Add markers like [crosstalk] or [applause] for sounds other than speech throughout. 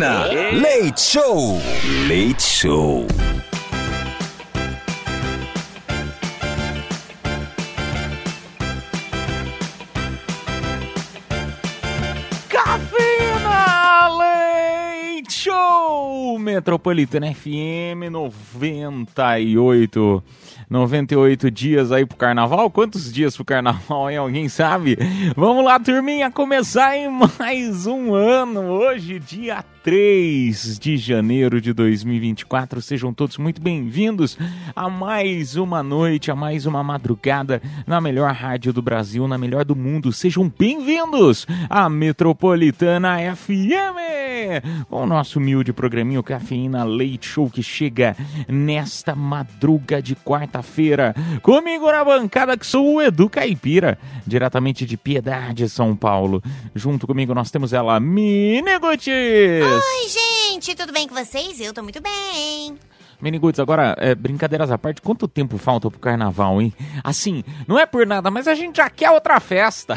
Cafeína. Leite Show. Leite Show. Cafeína Leite Show Metropolitana FM 98 98 dias aí pro carnaval? Quantos dias pro carnaval, hein? Alguém sabe? Vamos lá, turminha, começar em mais um ano. Hoje, dia 3 de janeiro de 2024. Sejam todos muito bem-vindos a mais uma noite, a mais uma madrugada na melhor rádio do Brasil, na melhor do mundo. Sejam bem-vindos à Metropolitana FM! O nosso humilde programinho Cafeína Leite Show que chega nesta madruga de quarta-feira. Comigo na bancada que sou o Edu Caipira, diretamente de Piedade, São Paulo. Junto comigo nós temos ela, Mini Oi, gente, tudo bem com vocês? Eu tô muito bem. Miniguts, agora, é, brincadeiras à parte, quanto tempo falta pro carnaval, hein? Assim, não é por nada, mas a gente já quer outra festa.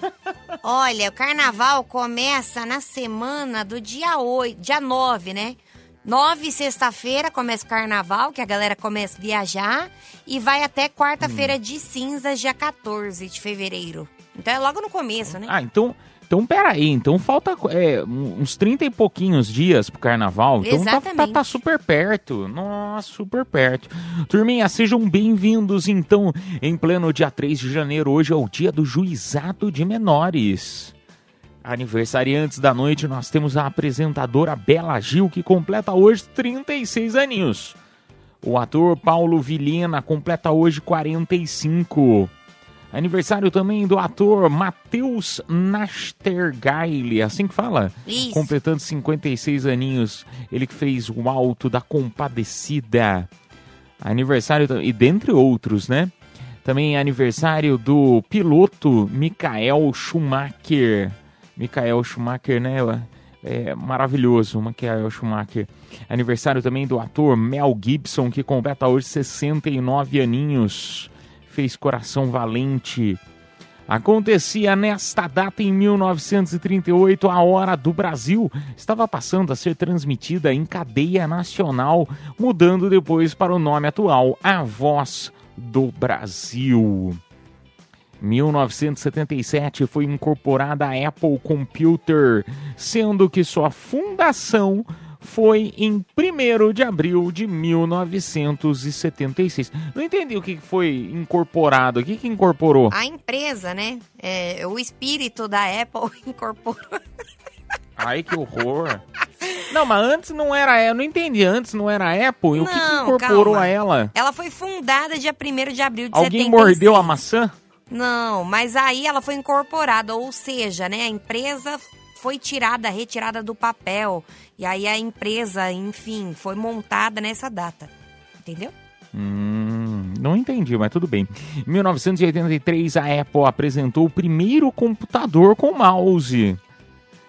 [laughs] Olha, o carnaval começa na semana do dia 8, dia 9, né? 9, sexta-feira, começa o carnaval, que a galera começa a viajar, e vai até quarta-feira de cinzas, dia 14 de fevereiro. Então é logo no começo, né? Ah, então, então peraí, então falta é, uns 30 e pouquinhos dias pro carnaval. Então tá, tá, tá super perto. Nossa, super perto. Turminha, sejam bem-vindos então em pleno dia 3 de janeiro. Hoje é o dia do juizado de menores. Aniversariantes da noite, nós temos a apresentadora Bela Gil, que completa hoje 36 aninhos. O ator Paulo Vilhena completa hoje 45. Aniversário também do ator Matheus Nastergaile, assim que fala? Isso. Completando 56 aninhos. Ele que fez o Alto da Compadecida. Aniversário, e dentre outros, né? Também aniversário do piloto Michael Schumacher. Michael Schumacher, né? É maravilhoso, Michael Schumacher. Aniversário também do ator Mel Gibson, que completa hoje 69 aninhos. Fez Coração Valente. Acontecia nesta data em 1938, a Hora do Brasil estava passando a ser transmitida em cadeia nacional, mudando depois para o nome atual, A Voz do Brasil. 1977 foi incorporada a Apple Computer, sendo que sua fundação foi em 1 de abril de 1976. Não entendi o que foi incorporado. O que, que incorporou? A empresa, né? É, o espírito da Apple [laughs] incorporou. Ai, que horror. Não, mas antes não era. Eu não entendi. Antes não era a Apple. E o que, que Não, incorporou calma. a ela? Ela foi fundada dia 1 de abril de Alguém 76. mordeu a maçã? Não, mas aí ela foi incorporada, ou seja, né, a empresa foi tirada, retirada do papel. E aí a empresa, enfim, foi montada nessa data. Entendeu? Hum, não entendi, mas tudo bem. Em 1983, a Apple apresentou o primeiro computador com mouse.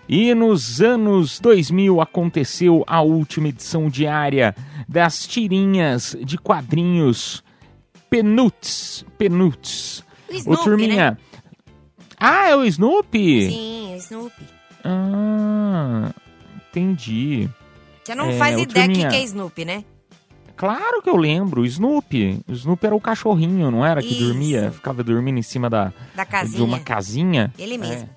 E nos anos 2000 aconteceu a última edição diária das tirinhas de quadrinhos Penuts. Penuts. O Snoopy, turminha. Ah, é o Snoopy? Sim, o Snoopy. Ah, entendi. Você não É, faz ideia do que é Snoopy, né? Claro que eu lembro, Snoopy. O Snoopy era o cachorrinho, não era? Que Isso. dormia, ficava dormindo em cima da, Da de casinha. uma casinha. Ele mesmo.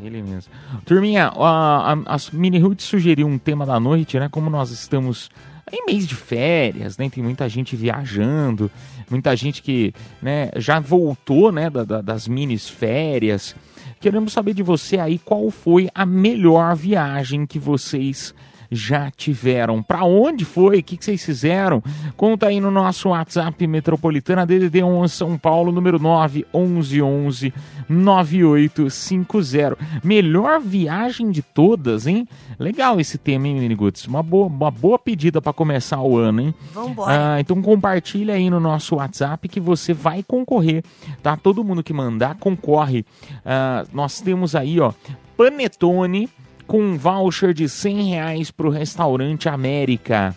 É, ele mesmo. Turminha, a, a, as Mini Roots sugeriu um tema da noite, né? Como nós estamos em mês de férias, né? Tem muita gente viajando, muita gente que né, já voltou, né? da- da- das minis férias. Queremos saber de você aí qual foi a melhor viagem que vocês já tiveram. Para onde foi? O que, que vocês fizeram? Conta aí no nosso WhatsApp Metropolitana DDD 11 São Paulo, número 9 11 9850. Melhor viagem de todas, hein? Legal esse tema, hein, Miniguts? Uma boa, uma boa pedida para começar o ano, hein? Vambora. Ah, então compartilha aí no nosso WhatsApp que você vai concorrer, tá? Todo mundo que mandar concorre. Ah, nós temos aí, ó, Panetone com um voucher de 100 reais para o restaurante América.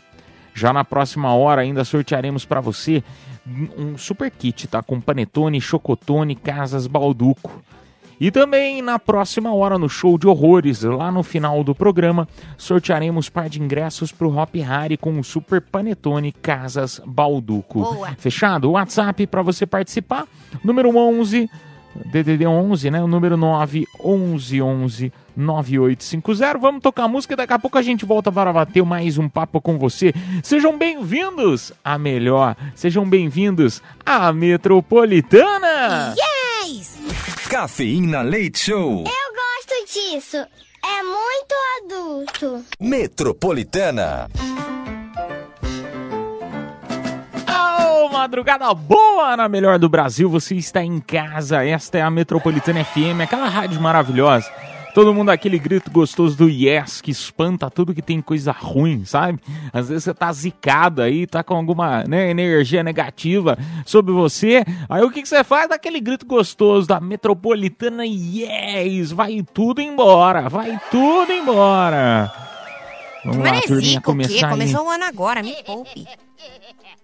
Já na próxima hora ainda sortearemos para você um super kit, tá? Com panetone, chocotone, casas Balduco. E também na próxima hora no show de horrores, lá no final do programa, sortearemos par de ingressos pro Hop Harry com o Super Panetone Casas Balduco. Boa. Fechado? O WhatsApp para você participar, número 11 DDD 11, né? O número 9 11 11 9850. Vamos tocar a música e daqui a pouco a gente volta para bater mais um papo com você. Sejam bem-vindos à melhor. Sejam bem-vindos à Metropolitana. Yes! Cafeína Leite Show. Eu gosto disso. É muito adulto. Metropolitana. Madrugada boa na melhor do Brasil. Você está em casa. Esta é a Metropolitana FM, aquela rádio maravilhosa. Todo mundo aquele grito gostoso do yes que espanta tudo que tem coisa ruim, sabe? Às vezes você tá zicado aí, tá com alguma né, energia negativa sobre você. Aí o que, que você faz? Dá aquele grito gostoso da Metropolitana Yes! Vai tudo embora, vai tudo embora. Vamos lá, turminha, o quê? começar aí. Começou o ano agora, me poupe.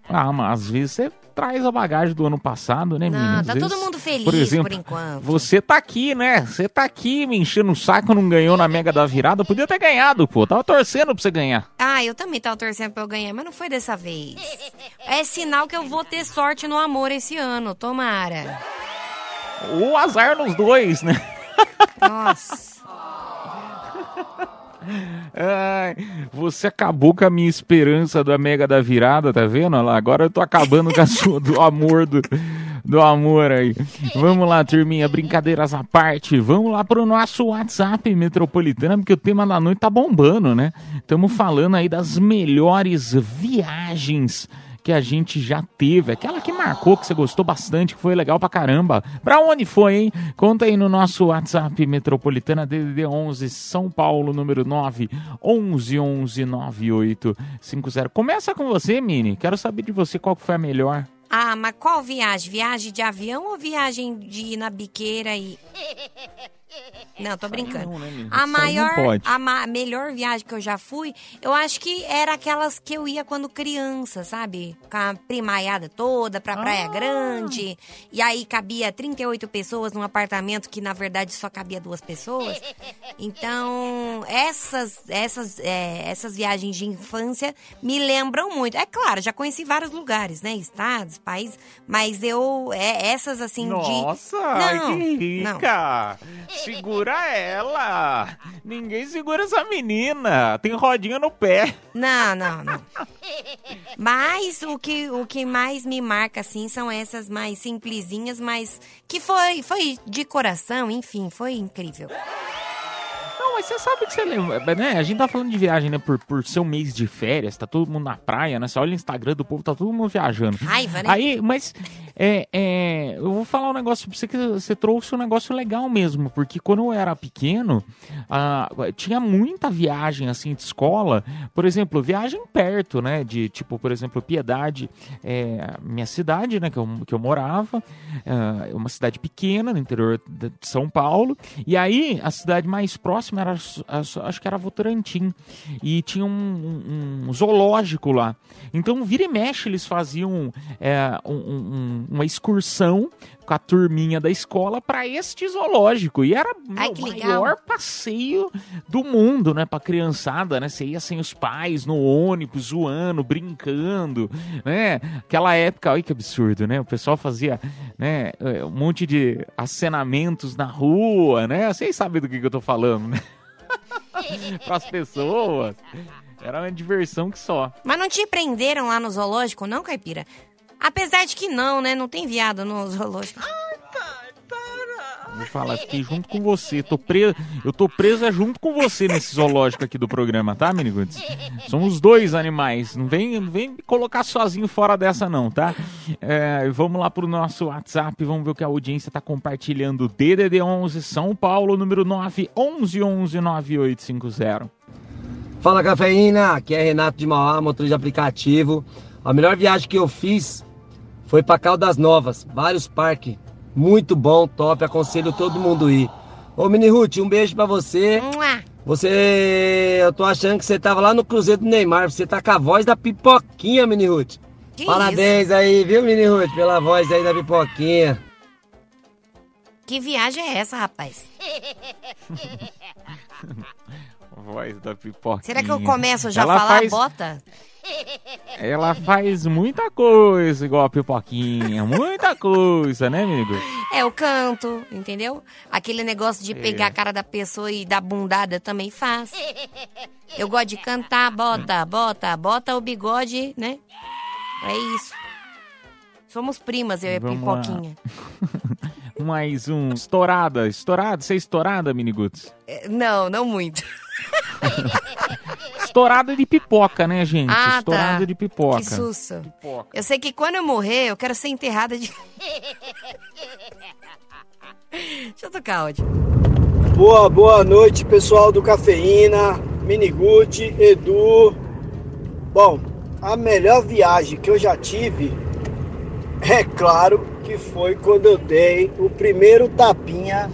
Ah, mas às vezes você traz a bagagem do ano passado, né, Não, menina? Às tá vezes, todo mundo feliz por, exemplo, por enquanto. Você tá aqui, né? Você tá aqui me enchendo o saco, não ganhou na Mega da Virada. Podia ter ganhado, pô. Tava torcendo pra você ganhar. Ah, eu também tava torcendo pra eu ganhar, mas não foi dessa vez. É sinal que eu vou ter sorte no amor esse ano, tomara. O azar nos dois, né? Nossa. [laughs] Ai, você acabou com a minha esperança da Mega da Virada, tá vendo? Olha lá, agora eu tô acabando com a [laughs] sua, do amor do, do amor aí. Vamos lá, turminha, brincadeiras à parte. Vamos lá pro nosso WhatsApp metropolitana, porque o tema da noite tá bombando, né? Estamos falando aí das melhores viagens que a gente já teve, aquela que marcou, que você gostou bastante, que foi legal pra caramba. Pra onde foi, hein? Conta aí no nosso WhatsApp Metropolitana DDD 11 São Paulo, número 9 11 11 9850. Começa com você, Mini. Quero saber de você qual foi a melhor. Ah, mas qual viagem? Viagem de avião ou viagem de ir na biqueira e. [laughs] Não, tô brincando. não, né, a maior, a ma- melhor viagem que eu já fui, eu acho que era aquelas que eu ia quando criança, sabe? Com a primaiada toda pra Praia Ah. Grande. E aí cabia 38 pessoas num apartamento que na verdade só cabia duas pessoas. Então, essas essas é, essas viagens de infância me lembram muito. É claro, já conheci vários lugares, né? Estados, países, mas eu é, essas assim Nossa, de Não, que não. Segura ela! Ninguém segura essa menina! Tem rodinha no pé. Não, não, não. Mas o que, o que mais me marca, assim, são essas mais simplesinhas, mas que foi, foi de coração, enfim, foi incrível. Não, mas você sabe que você lembra, né? A gente tá falando de viagem, né? Por, por ser um mês de férias, tá todo mundo na praia, né? Você olha o Instagram do povo, tá todo mundo viajando. Raiva, né? Aí, mas é, é, eu vou falar um negócio pra você que você trouxe um negócio legal mesmo, porque quando eu era pequeno, ah, tinha muita viagem assim de escola, por exemplo, viagem perto, né? De tipo, por exemplo, Piedade, é, minha cidade, né? Que eu, que eu morava, é uma cidade pequena no interior de São Paulo, e aí a cidade mais próxima era, acho que era Votorantim, e tinha um, um- um zoológico lá. Então, vira e mexe, eles faziam é, um- um- uma excursão com a turminha da escola para este zoológico. E era o maior passeio do mundo, né? Pra criançada, né? Você ia sem os pais, no ônibus, zoando, brincando, né? Aquela época, olha que absurdo, né? O pessoal fazia, né? é, Um monte de acenamentos na rua, né? Vocês sabem do que, que eu tô falando, né? [laughs] As pessoas. Era uma diversão que só. Mas não te prenderam lá no zoológico, não, Caipira? Apesar de que não, né? Não tem viado no zoológico. Vou falar, fiquei junto com você. Tô preso, eu tô presa junto com você nesse zoológico aqui do programa, tá, Miniguts? Somos dois animais. Não vem, não vem me colocar sozinho fora dessa, não, tá? É, vamos lá pro nosso WhatsApp, vamos ver o que a audiência tá compartilhando. DDD 11 São Paulo, número 9 11 11 9850. Fala cafeína, aqui é Renato de Mauá, motor de aplicativo. A melhor viagem que eu fiz foi para Caldas Novas, vários parques. Muito bom, top, aconselho todo mundo ir. Ô Mini Ruth, um beijo para você. Você, eu tô achando que você tava lá no Cruzeiro do Neymar, você tá com a voz da pipoquinha, Mini Ruth. Que Parabéns aí, viu, Mini Ruth, pela voz aí da pipoquinha. Que viagem é essa, rapaz? [laughs] Voz da pipoca. Será que eu começo já a falar faz- bota? Ela faz muita coisa igual a pipoquinha. Muita coisa, né, amigo? É, eu canto, entendeu? Aquele negócio de pegar a cara da pessoa e dar bundada também faz. Eu gosto de cantar, bota, bota, bota o bigode, né? É isso. Somos primas, eu e a Vamos. Pipoquinha. [laughs] Mais um. Estourada. Estourada? Você é estourada, Miniguts? É, Não, não muito. Estourada de pipoca, né, gente? Ah, Estourada tá. de pipoca. Que susto. Pipoca. Eu sei que quando eu morrer, eu quero ser enterrada de... [laughs] Deixa eu tocar áudio. Boa, boa noite, pessoal do Cafeína, Minigude, Edu. Bom, a melhor viagem que eu já tive, [laughs] é claro que foi quando eu dei o primeiro tapinha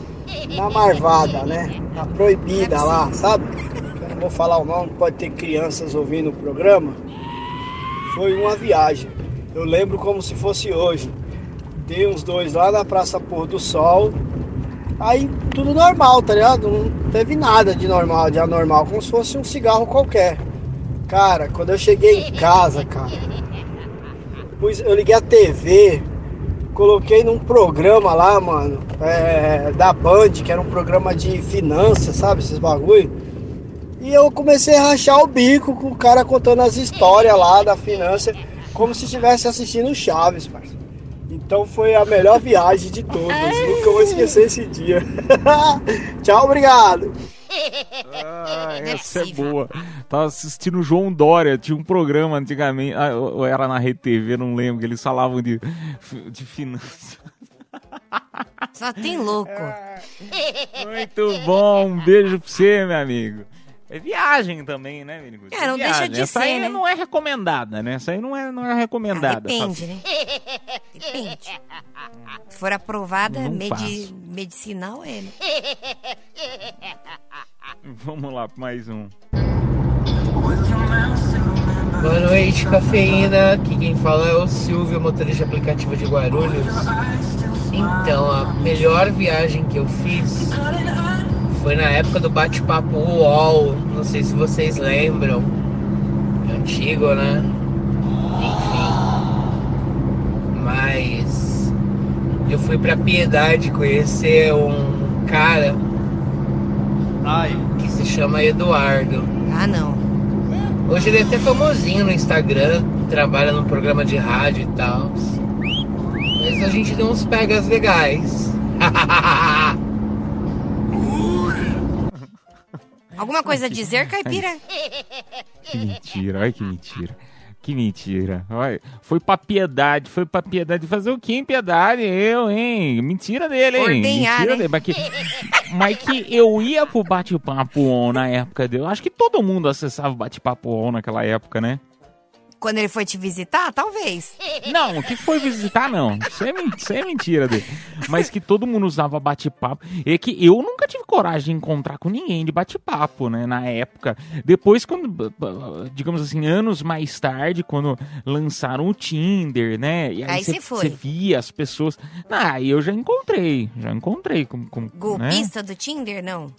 na marvada, né? Na proibida lá, sabe? Eu não vou falar o nome, pode ter crianças ouvindo o programa. Foi uma viagem. Eu lembro como se fosse hoje. Dei uns dois lá na Praça Pôr do Sol. Aí tudo normal, tá ligado? Não teve nada de normal, de anormal, como se fosse um cigarro qualquer. Cara, quando eu cheguei em casa, cara, eu liguei a TV, coloquei num programa lá, mano, é, da Band, que era um programa de finanças, sabe? Esses bagulho. E eu comecei a rachar o bico com o cara contando as histórias lá da finança, como se estivesse assistindo Chaves, parceiro. Então foi a melhor viagem de todas. Nunca vou esquecer esse dia. [laughs] Tchau, obrigado. Ah, é essa é boa. Tava assistindo o João Dória, tinha um programa antigamente, ah, ou era na Rede TV, não lembro, que eles falavam de, de finanças. Só tem louco. Muito bom, um beijo pra você, meu amigo. É viagem também, né, amigo? É, não deixa de Essa ser, aí né? não é recomendada, né? Essa aí não é, não é Ah, recomendada. depende, né? Depende. Se for aprovada, medi faço. medicinal, é. né? [laughs] Vamos lá, mais um. Boa noite, cafeína. Aqui quem fala é o Silvio, motorista de aplicativo de Guarulhos. Então, a melhor viagem que eu fiz foi na época do bate-papo UOL. Não sei se vocês lembram. É antigo, né? Enfim. Mas eu fui pra Piedade conhecer um cara que se chama Eduardo. Ah, não. Hoje ele é até famosinho no Instagram, trabalha num programa de rádio e tal. Mas a gente deu uns pegas legais. [laughs] Alguma coisa a dizer, caipira? Que mentira, olha que mentira. Que mentira. Olha, foi pra piedade, foi pra piedade. Fazer o que em piedade? Eu, hein? Mentira dele, hein? Ordenhar, mentira né? dele. Mas que, mas que eu ia pro bate-papo on na época dele. Eu acho que todo mundo acessava o bate-papo on naquela época, né? Quando ele foi te visitar, talvez. [laughs] Não, que foi visitar, não. Isso é, isso é mentira dele. Mas que todo mundo usava bate-papo. É que eu nunca tive coragem de encontrar com ninguém de bate-papo, né? Na época. Depois, quando, digamos assim, anos mais tarde, quando lançaram o Tinder, né? E aí, você via as pessoas. Ah, aí eu já encontrei. Já encontrei com. com né? Golpista do Tinder, não.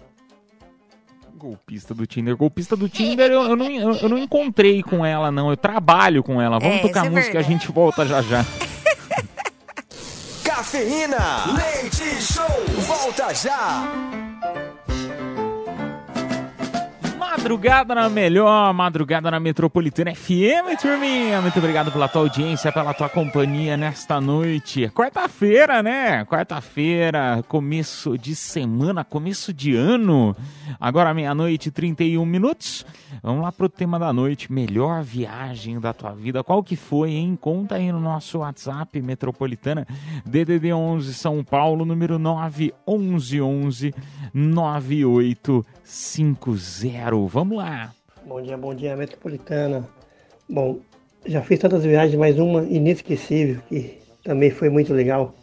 Golpista do Tinder. Golpista do Tinder, eu, eu não, eu, eu não encontrei com ela, não. Eu trabalho com ela. Vamos É, tocar é música e a gente volta já já. [laughs] Cafeína. Leite Show. Volta já. Madrugada na melhor, madrugada na Metropolitana FM, turminha. Muito obrigado pela tua audiência, pela tua companhia nesta noite. Quarta-feira, né? Quarta-feira, começo de semana, começo de ano. Agora meia-noite e 31 minutos. Vamos lá pro tema da noite, melhor viagem da tua vida. Qual que foi, hein? Conta aí no nosso WhatsApp Metropolitana, DDD 11 São Paulo, número 911 9850. Vamos lá. Bom dia, bom dia, Metropolitana. Bom, já fiz tantas viagens, mas uma inesquecível que também foi muito legal.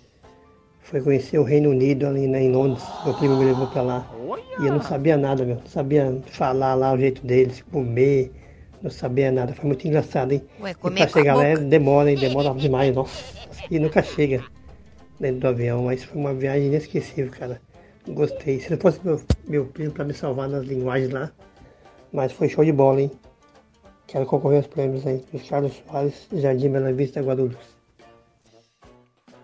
Foi conhecer o Reino Unido ali né, em Londres. Meu primo me levou pra lá. E eu não sabia nada, meu. Não sabia falar lá o jeito deles, comer. Não sabia nada. Foi muito engraçado, hein? Ué, E pra chegar lá é- demora, hein? Demora demais, nossa. E nunca chega dentro do avião, mas foi uma viagem inesquecível, cara. Gostei. Se não fosse meu, meu primo pra me salvar nas linguagens lá, mas foi show de bola, hein? Quero concorrer aos prêmios aí. Luiz Carlos Soares, Jardim Bela Vista, Guarulhos.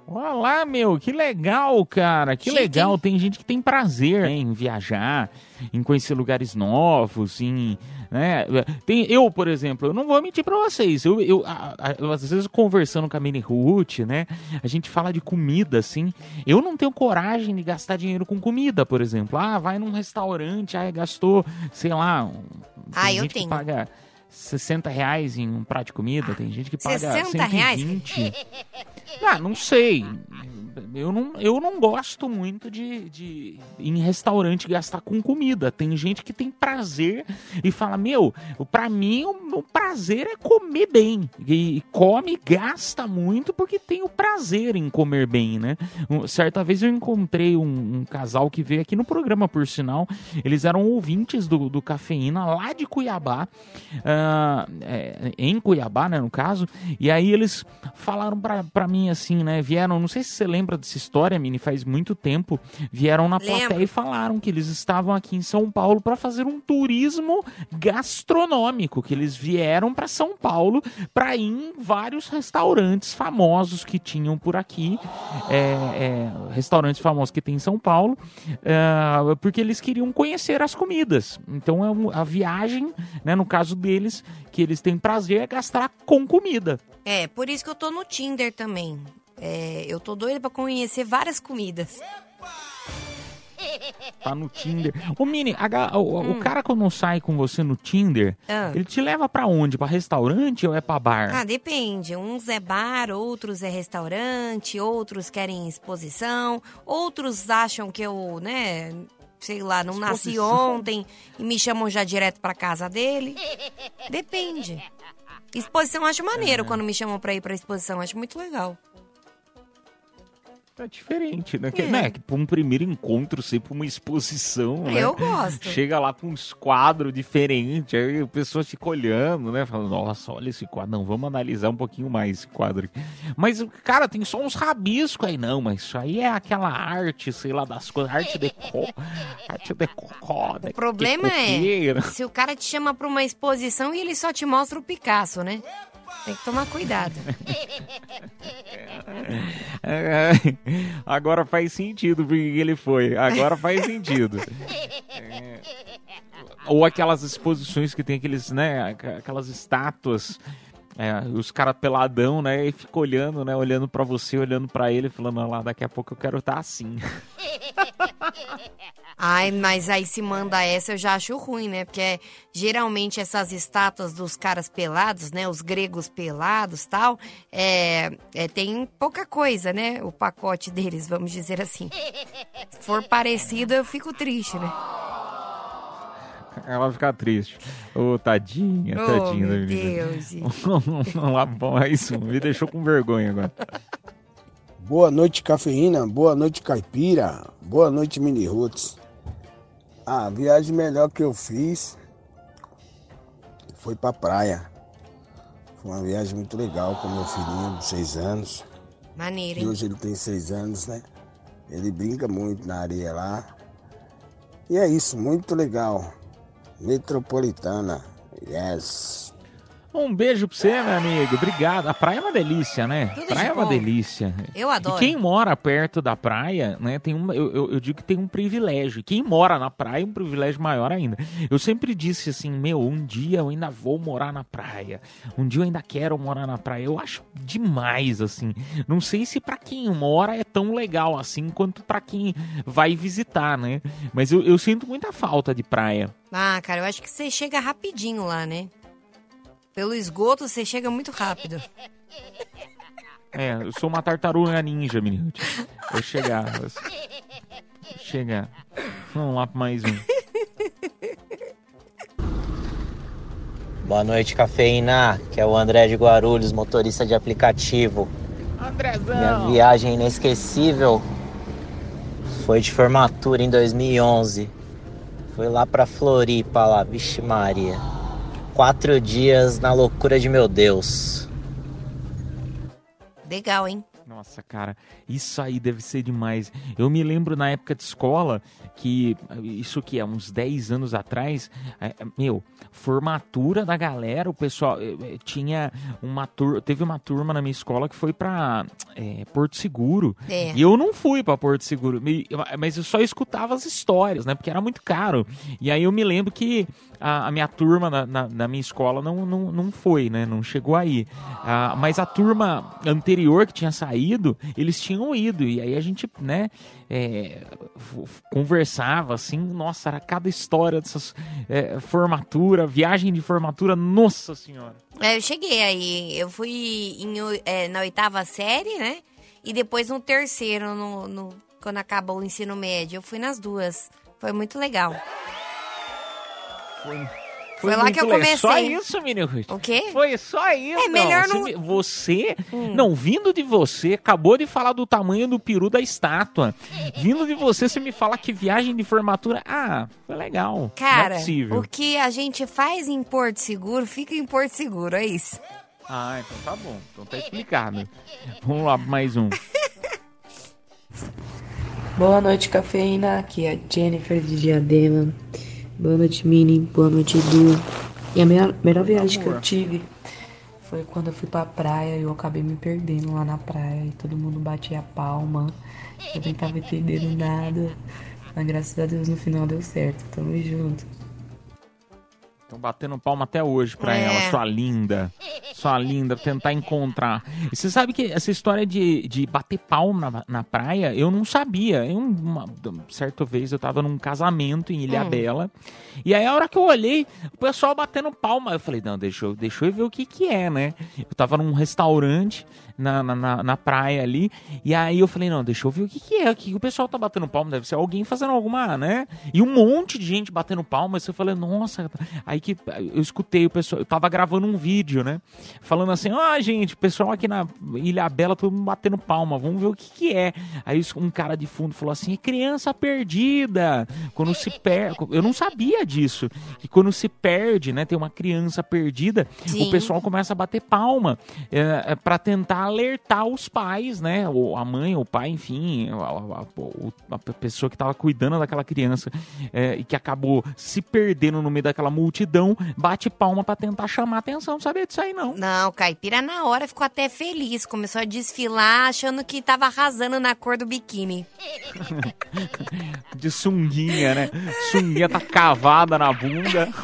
Olha lá, meu, que legal, cara, que Chique, legal. Tem gente que tem prazer né, em viajar, em conhecer lugares novos, em, né? Tem eu, por exemplo, eu não vou mentir pra vocês. Eu, eu, a- a- às vezes conversando com a Mini Ruth, né? A gente fala de comida, assim. Eu não tenho coragem de gastar dinheiro com comida, por exemplo. Ah, vai num restaurante, aí gastou, sei lá. um- Ah, eu tenho. paga 60 reais em um prato de comida, tem gente que paga 60 reais? 120. Ah, não sei. Eu não, eu não gosto muito de, de em restaurante gastar com comida. Tem gente que tem prazer e fala: Meu, pra mim o, o prazer é comer bem. E come, gasta muito porque tem o prazer em comer bem, né? Um- Certa vez eu encontrei um, um casal que veio aqui no programa, por sinal. Eles eram ouvintes do, do Cafeína lá de Cuiabá, ah, é, em Cuiabá, né, no caso. E aí eles falaram pra mim assim, né? Vieram, não sei se você lembra dessa história, Mini, faz muito tempo. Vieram na Lembro. plateia e falaram que eles estavam aqui em São Paulo para fazer um turismo gastronômico, que eles vieram para São Paulo para ir em vários restaurantes famosos que tinham por aqui, é, é, restaurantes famosos que tem em São Paulo, é, porque eles queriam conhecer as comidas. Então é um- a viagem, né, no caso deles, que eles têm prazer é gastar com comida. É, por isso que eu tô no Tinder também. É, eu tô doida pra conhecer várias comidas. [laughs] Tá no Tinder. Ô, Mini, a o, o cara quando sai com você no Tinder, Ah. ele te leva pra onde? Pra restaurante ou é pra bar? Ah, depende. Uns é bar, outros é restaurante, outros querem exposição, outros acham que eu, né, sei lá, não nasci Exposição? ontem e me chamam já direto pra casa dele. Depende. [laughs] Exposição acho maneiro É. quando me chamam pra ir pra exposição, acho muito legal. É diferente, né? Que, É. né? que pra um primeiro encontro, sempre uma exposição, né? Eu gosto. Chega lá com uns quadros diferentes, aí a pessoa fica olhando, né? Falando, nossa, olha esse quadro. Não, vamos analisar um pouquinho mais esse quadro aqui. Mas, cara, tem só uns rabiscos aí. Não, mas isso aí é aquela arte, sei lá, das coisas. Arte deco. Arte deco. O problema é se o cara te chama pra uma exposição e ele só te mostra o Picasso, né? Tem que tomar cuidado. [laughs] Agora faz sentido porque ele foi. Agora faz sentido. É, ou aquelas exposições que tem aqueles, né? aqu- Aquelas estátuas. é, os caras peladão, né? E fica olhando, né? Olhando pra você, olhando pra ele, falando, "Ah lá, daqui a pouco eu quero estar assim. [laughs] Ai, mas aí se manda essa eu já acho ruim, né? Porque é, geralmente essas estátuas dos caras pelados, né? Os gregos pelados tal, é, é, tem pouca coisa, né? O pacote deles, vamos dizer assim. Se for parecido, eu fico triste, né? Ela vai ficar triste. Ô, tadinha, Oh, tadinha da meu menina. Deus. [laughs] Lá, bom, é isso, me deixou com vergonha agora. Boa noite, cafeína. Boa noite, caipira. Boa noite, mini roots. A viagem melhor que eu fiz foi pra praia. Foi uma viagem muito legal com meu filhinho de seis anos. Maneiro, E hein? hoje ele tem seis anos, né? Ele brinca muito na areia lá. E é isso, muito legal. Metropolitana, yes. Um beijo pra você, meu amigo. Obrigado. A praia é uma delícia, né? Tudo praia é uma bom. delícia. Eu adoro. E quem mora perto da praia, né, tem uma, eu, eu, eu digo que tem um privilégio. Quem mora na praia, um privilégio maior ainda. Eu sempre disse assim, meu, um dia eu ainda vou morar na praia. Um dia eu ainda quero morar na praia. Eu acho demais, assim. Não sei se pra quem mora é tão legal assim quanto pra quem vai visitar, né? Mas eu, eu sinto muita falta de praia. Ah, cara, eu acho que você chega rapidinho lá, né? Pelo esgoto, você chega muito rápido. É, eu sou uma tartaruga ninja, menino. Vou chegar. Vou chegar. Vamos lá pra mais um. Boa noite, cafeína. Que é o André de Guarulhos, motorista de aplicativo. Minha Andrezão! viagem inesquecível foi de formatura em 2011. Foi lá pra Floripa, lá, vixe Maria. Quatro dias na loucura de meu Deus. Legal, hein? Nossa, cara, isso aí deve ser demais. Eu me lembro na época de escola que, isso que é, uns 10 anos atrás, é, é, meu, formatura da galera, o pessoal eh, eh, tinha uma turma, teve uma turma na minha escola que foi pra eh, Porto Seguro. É. E eu não fui pra Porto Seguro, mas eu só escutava as histórias, né? Porque era muito caro. E aí eu me lembro que a, a minha turma na, na- na minha escola não, não, não foi, né? Não chegou aí. Ah, mas a turma anterior que tinha saído, eles tinham ido. E aí a gente, né, é, conversava assim, nossa, era cada história dessas é, formatura, viagem de formatura, nossa senhora. É, eu cheguei aí. Eu fui em é, na oitava série, né? E depois no terceiro, no, no- quando acabou o ensino médio. Eu fui nas duas. Foi muito legal. Foi, Foi lá muito que eu comecei. Só isso, menino. Ruth. O quê? Foi só isso. É melhor não- Hum. me- Você, não, vindo de você, acabou de falar do tamanho do peru da estátua. Vindo de você, você me fala que viagem de formatura. Ah, foi legal. não é Cara, possível. o que a gente faz em Porto Seguro, fica em Porto Seguro, é isso. Ah, então tá bom. Então tá explicado. Vamos lá, mais um. Boa noite, cafeína. Aqui é a Jennifer de Diadema. Boa noite, Mini. Boa noite, Edu. E a minha melhor viagem que eu tive foi quando eu fui pra praia e eu acabei me perdendo lá na praia e todo mundo batia palma. Eu nem tava entendendo nada. Mas graças a Deus no final deu certo. Tamo junto. Estão batendo palma até hoje pra É. ela, sua linda. Sua linda, tentar encontrar. E você sabe que essa história de, de bater palma na, na praia, eu não sabia. Eu, uma certa vez eu tava num casamento em Ilha Hum. E aí a hora que eu olhei, o pessoal batendo palma. Eu falei, não, deixa eu, deixa eu ver o que que é, né? Eu tava num restaurante na, na, na, praia ali. E aí eu falei, não, deixa eu ver o que que é. O que o pessoal tá batendo palma? Deve ser alguém fazendo alguma, né? E um monte de gente batendo palma. Aí eu falei, nossa. Aí que eu escutei o pessoal, eu tava gravando um vídeo, né? Falando assim, ó, gente, o pessoal aqui na Ilha Bela, todo mundo batendo palma, vamos ver o que que é. Aí um cara de fundo falou assim, é criança perdida. Quando se perde, eu não sabia disso. Que quando se perde, né, tem uma criança perdida, Sim. o pessoal começa a bater palma é, é, para tentar alertar os pais, né? Ou a mãe, ou o pai, enfim, a, a- a- pessoa que tava cuidando daquela criança é, e que acabou se perdendo no meio daquela multidão, bate palma para tentar chamar atenção. Não sabia disso aí, não. Não, o Caipira na hora ficou até feliz. Começou a desfilar achando que tava arrasando na cor do biquíni. [laughs] De sunguinha, né? Sunguinha tá cavada na bunda. [laughs]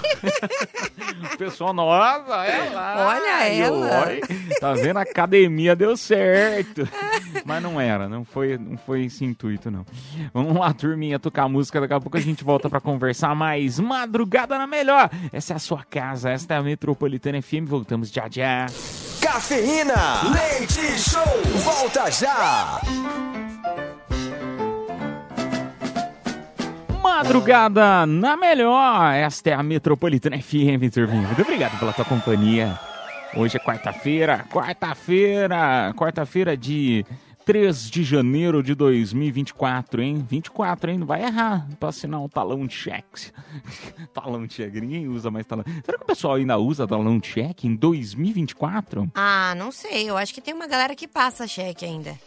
O pessoal, nossa, ela. Olha E eu, ela. "Oi, Tá vendo? A academia deu certo. Mas não era, não foi, não foi esse intuito, não. Vamos lá, turminha, tocar música. Daqui a pouco a gente volta pra conversar mais. Madrugada na melhor. Essa é a sua casa, esta é a Metropolitana FM. Voltamos já já. Cafeína, leite show, volta já. Madrugada na melhor. Esta é a Metropolitana FM, turminha. Muito obrigado pela tua companhia. Hoje é quarta-feira, quarta-feira, quarta-feira de 3 de janeiro de 2024, hein? 24, hein? Não vai errar pra assinar um talão de cheque. [laughs] talão de cheque, ninguém usa mais talão. Será que o pessoal ainda usa talão de cheque em 2024? Ah, não sei. Eu acho que tem uma galera que passa cheque ainda.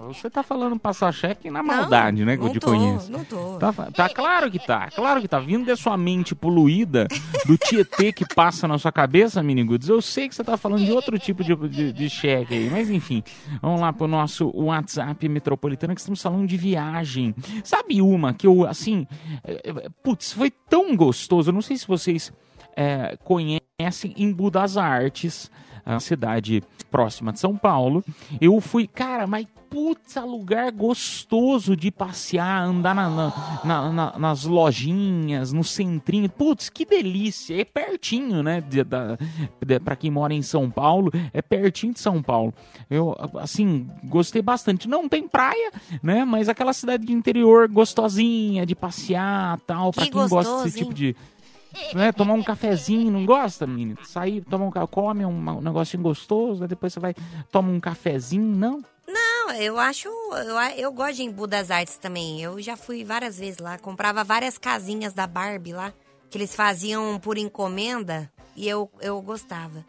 Você tá falando passar cheque na maldade, né? Que eu não te tô, conheço. não tô. Tá, tá claro que tá. Claro que tá. Vindo da sua mente poluída, do tietê que passa na sua cabeça, Minigudes, eu sei que você tá falando de outro tipo de, de, de cheque aí. Mas enfim, vamos lá pro nosso WhatsApp metropolitano que estamos falando de viagem. Sabe uma que eu, assim, é, é, putz, foi tão gostoso. Eu não sei se vocês é, conhecem Embu das Artes, a cidade próxima de São Paulo. Eu fui, cara, mas putz, lugar gostoso de passear, andar na, na- na- na- nas lojinhas, no centrinho. Putz, que delícia! É pertinho, né? De, da, de- pra quem mora em São Paulo, é pertinho de São Paulo. Eu, assim, gostei bastante. Não tem praia, né? Mas aquela cidade de interior gostosinha de passear tal. Pra Que quem gosta gostoso, desse tipo hein? de né, tomar um cafezinho, não gosta, menino? Sair, tomar um, come um, um negocinho gostoso, aí depois você vai, toma um cafezinho, não? Não, eu acho. Eu, eu gosto de Embu das Artes também. Eu já fui várias vezes lá. Comprava várias casinhas da Barbie lá. Que eles faziam por encomenda. E eu, eu gostava.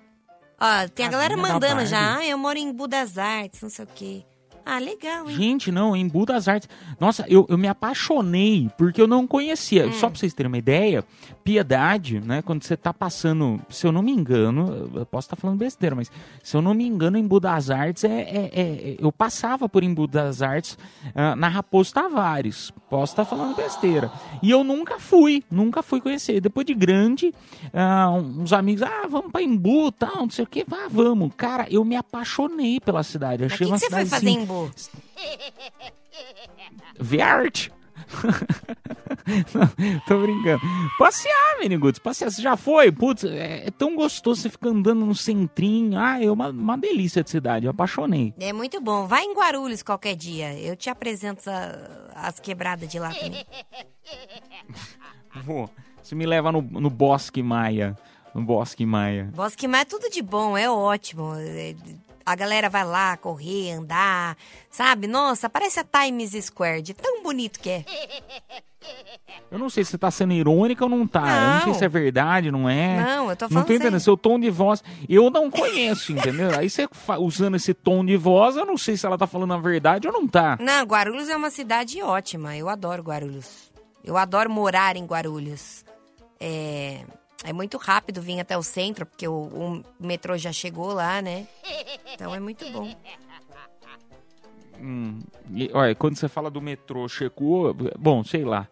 Ó, tem a galera mandando já. Ah, eu moro em Embu das Artes, não sei o quê. Ah, legal, hein? Gente, não, em das Artes. Nossa, eu, eu me apaixonei porque eu não conhecia. Hum. Só pra vocês terem uma ideia, Piedade, né? Quando você tá passando, se eu não me engano, eu posso estar falando besteira, mas se eu não me engano, em das Artes, é, é- é- eu passava por Embu das Artes ah, na Raposo Tavares. Posso estar falando besteira. E eu nunca fui, nunca fui conhecer. Depois de grande, ah, uns amigos, ah, vamos pra Embu, tal, não sei o que, ah, vamos. Cara, eu me apaixonei pela cidade. Mas Achei que, uma que você foi fazer assim, em Embu? Ver arte? [laughs] Não, tô brincando. Passear, Meniguts, passear. Você já foi? Putz, é, é tão gostoso você ficar andando no centrinho. Ah, é uma, uma delícia de cidade. Eu apaixonei. É muito bom. Vai em Guarulhos qualquer dia. Eu te apresento a- as quebradas de lá também. [laughs] Vou. Você me leva no, no Bosque Maia. No Bosque Maia. Bosque Mar é tudo de bom, é ótimo. A galera vai lá correr, andar, sabe? Nossa, parece a Times Square, de tão bonito que é. Eu não sei se você tá sendo irônica ou não tá. Eu não sei Não. se é verdade, não é. Não, eu tô Não falando tô entendendo. sério. Seu tom de voz, eu não conheço, entendeu? Aí você usando esse tom de voz, eu não sei se ela tá falando a verdade ou não tá. Não, Guarulhos é uma cidade ótima. Eu adoro Guarulhos. Eu adoro morar em Guarulhos. É, é muito rápido vir até o centro, porque o, o metrô já chegou lá, né? Então é muito bom. Hum, e, olha, quando você fala do metrô, chegou. Bom, sei lá.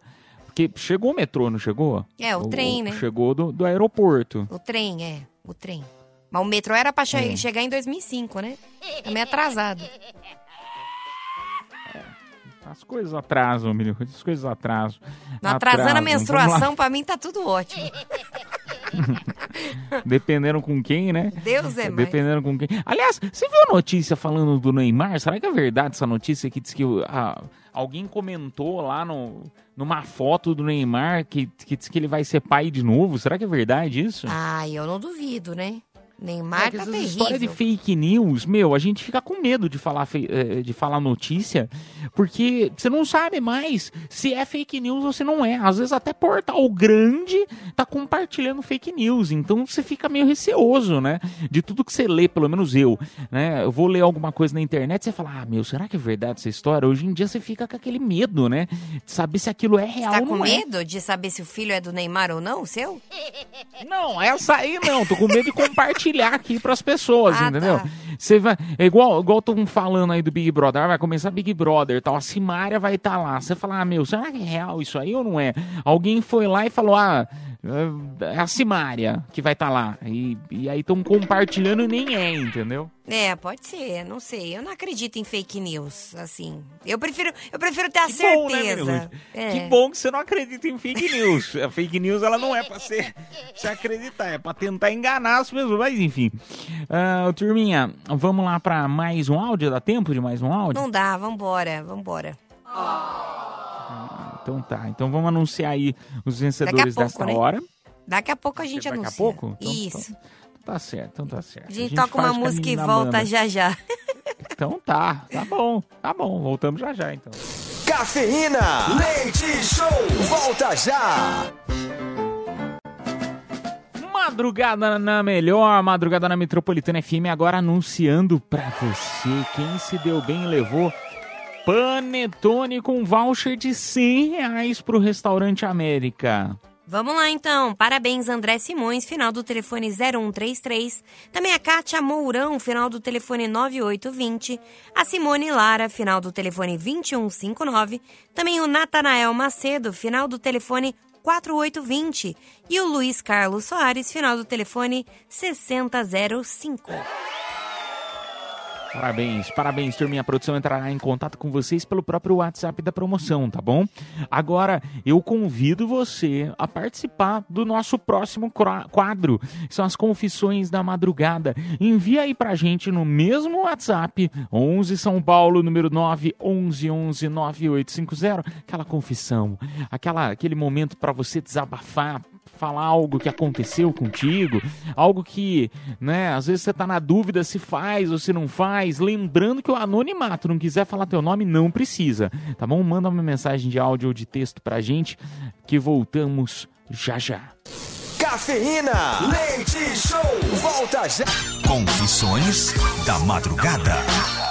Porque chegou o metrô, não chegou? É, o trem, né? Chegou do, do aeroporto. O trem, é, o trem. Mas o metrô era pra che- É. chegar em 2005, né? Tá meio atrasado. As coisas atrasam, menino. As coisas atrasam. Não atrasando a Atrasam. Vamos menstruação, pra mim tá tudo ótimo. [laughs] Dependendo com quem, né? Deus é mais. Dependendo com quem. Aliás, você viu a notícia falando do Neymar? Será que é verdade essa notícia que diz que ah, alguém comentou lá no, numa foto do Neymar que, que diz que ele vai ser pai de novo? Será que é verdade isso? Ai, eu não duvido, né? Neymar É, tá terrível. histórias de fake news, meu, a gente fica com medo de falar, eh, de falar notícia, porque você não sabe mais se é fake news ou se não é. Às vezes até portal grande tá compartilhando fake news, então você fica meio receoso, né? De tudo que você lê, pelo menos eu, né? Eu vou ler alguma coisa na internet, você fala, ah, meu, será que é verdade essa história? Hoje em dia você fica com aquele medo, né? De saber se aquilo é real Tá ou com não é. medo de saber se o filho é do Neymar ou não, o seu? Não, essa aí não. Tô com medo de compartilhar [laughs] aqui pras pessoas, Ah, entendeu? tá. Você vai. É igual, igual tô falando aí do Big Brother. Ah, Vai começar Big Brother tal. A Simária vai estar lá. Você fala, ah, meu, será que é real isso aí ou não é? Alguém foi lá e falou, ah. É a Simária que vai estar lá. E, e aí estão compartilhando e nem é, entendeu? É, pode ser, não sei. Eu não acredito em fake news, assim. Eu prefiro, eu prefiro ter a Que bom, né, certeza. É. Que bom que você não acredita em fake news. A fake news ela não é pra ser, você acreditar, é pra tentar enganar as pessoas. Mas enfim. Ah, turminha, vamos lá pra mais um áudio? Dá tempo de mais um áudio? Não dá, vambora, vambora. Então tá. Então vamos anunciar aí os vencedores pouco, desta né? hora. Daqui a pouco a gente Daqui anuncia. a pouco? Então- Isso. então tá certo, então tá certo. a gente toca uma faz com a música e volta Amanda. já já. então tá, tá bom, tá bom. Voltamos já já, então. Cafeína, leite show, volta já. Madrugada na melhor, madrugada na Metropolitana FM, agora anunciando pra você quem se deu bem e levou Panetone com voucher de 100 reais pro Restaurante América. Vamos lá então. Parabéns, André Simões, final do telefone 0133. Também a Kátia Mourão, final do telefone 9820. A Simone Lara, final do telefone 2159. Também o Natanael Macedo, final do telefone 4820. E o Luiz Carlos Soares, final do telefone 6005. Parabéns, parabéns, turminha. A produção entrará em contato com vocês pelo próprio WhatsApp da promoção, tá bom? Agora, eu convido você a participar do nosso próximo quadro, são as confissões da madrugada. Envia aí pra gente no mesmo WhatsApp, 11 São Paulo, número 9 11 11 9850, aquela confissão, aquela, aquele momento pra você desabafar, falar algo que aconteceu contigo, algo que, né, às vezes você tá na dúvida se faz ou se não faz, lembrando que o anonimato, não quiser falar teu nome, não precisa, tá bom? Manda uma mensagem de áudio ou de texto pra gente, que voltamos já já. Cafeína, leite show, volta já. Confissões da madrugada.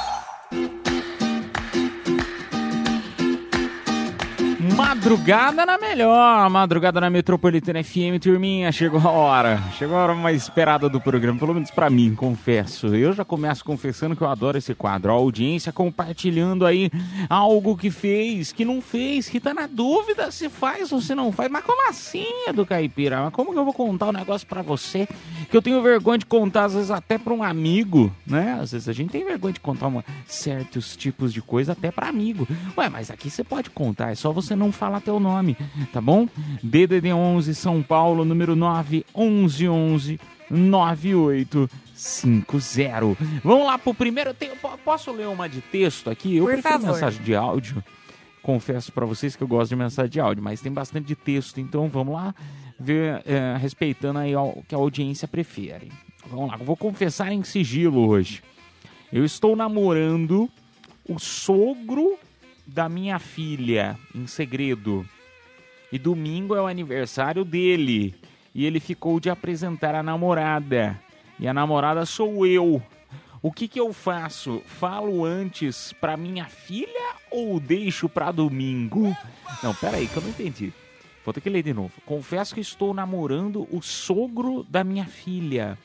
Madrugada na melhor, madrugada na Metropolitana FM, turminha, chegou a hora. Chegou a hora mais esperada do programa, pelo menos pra mim, confesso. Eu já começo confessando que eu adoro esse quadro. A audiência compartilhando aí algo que fez, que não fez, que tá na dúvida se faz ou se não faz. Mas como assim, Edu Caipira? Mas como que eu vou contar um negócio pra você que eu tenho vergonha de contar, às vezes até pra um amigo, né? Às vezes a gente tem vergonha de contar uma, certos tipos de coisa até pra amigo. Ué, mas aqui você pode contar, é só você não falar teu nome, tá bom? DDD 11 São Paulo, número 9 11 11 9850. Vamos lá pro primeiro. Tem, po- posso ler uma de texto aqui? Eu Por prefiro favor. mensagem de áudio. Confesso pra vocês que eu gosto de mensagem de áudio, mas tem bastante de texto, então vamos lá ver, é, respeitando aí o que a audiência prefere. Vamos lá, vou confessar em sigilo hoje. Eu estou namorando o sogro da minha filha, em segredo. E domingo é o aniversário dele. E ele ficou de apresentar a namorada. E a namorada sou eu. O que que eu faço? Falo antes pra minha filha ou deixo pra domingo? Não, pera aí que eu não entendi. Vou ter que ler de novo. Confesso que estou namorando o sogro da minha filha.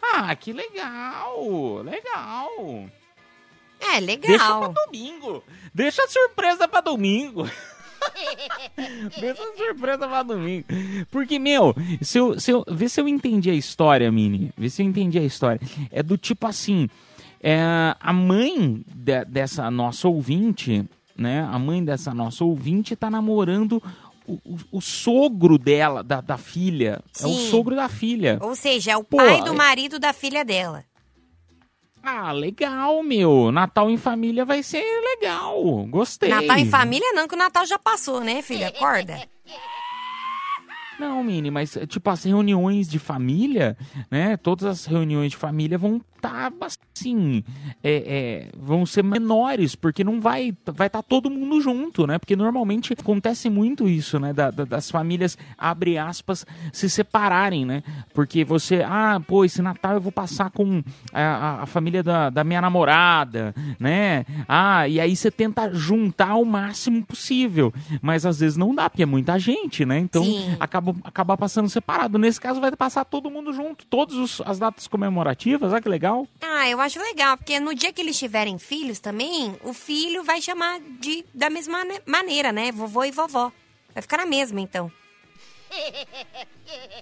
Ah, que legal! Legal! É, Deixa legal. pra domingo. Deixa a surpresa pra domingo. [laughs] Deixa a surpresa pra domingo. Porque, meu, se eu, se eu, vê se eu entendi a história, Mini. Vê se eu entendi a história. É do tipo assim: é, a mãe de- dessa nossa ouvinte, né? A mãe dessa nossa ouvinte tá namorando o, o- o sogro dela, da, da filha. É o Sim. sogro da filha. Ou seja, é o Pô, pai do é- marido da filha dela. Ah, legal, meu. Natal em família vai ser legal. Gostei. Natal em família não, que o Natal já passou, né, filha? Acorda. [laughs] Não, Mini, mas tipo as reuniões de família, né? Todas as reuniões de família vão estar assim, é, é, vão ser menores, porque não vai vai estar todo mundo junto, né? Porque normalmente acontece muito isso, né? Da- da- das famílias abre aspas se separarem, né? Porque você, ah, pô, esse Natal eu vou passar com a, a- a família da, da minha namorada, né? Ah, e aí você tenta juntar o máximo possível, mas às vezes não dá porque é muita gente, né? Então Sim. acaba acaba passando separado. Nesse caso vai passar todo mundo junto, todas as datas comemorativas, olha que legal. Ah, eu acho legal, porque no dia que eles tiverem filhos também, o filho vai chamar de da mesma ne- maneira, né? Vovô e vovó. Vai ficar na mesma, então. [laughs]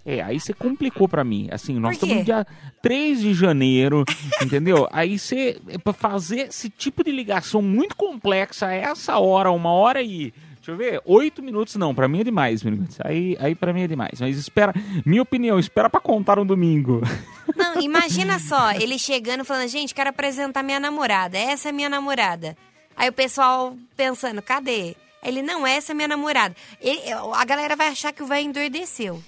É, aí você complicou pra mim. Assim, nós estamos no dia 3 de janeiro, [laughs] entendeu? Aí você, é pra fazer esse tipo de ligação muito complexa a essa hora, uma hora e. Deixa eu ver, oito minutos não, pra mim é demais, minutos. Aí, aí pra mim é demais. Mas espera, minha opinião, espera pra contar um domingo. [laughs] Não, imagina só, ele chegando falando, gente, quero apresentar minha namorada, essa é minha namorada. Aí o pessoal pensando, cadê? Ele, não, essa é minha namorada. Ele- a galera vai achar que o velho endoideceu.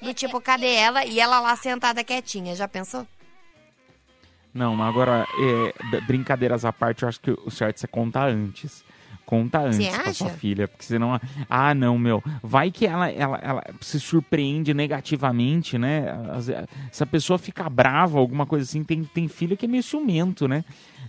Do tipo, cadê ela? E ela lá sentada quietinha, já pensou? Não, mas agora, é, brincadeiras à parte, eu acho que o certo é contar antes. Conta antes Você pra sua filha, porque senão. Ah, não, meu. Vai que ela, ela, ela se surpreende negativamente, né? Se a pessoa fica brava, alguma coisa assim, tem, tem filho que é meio ciumento, né?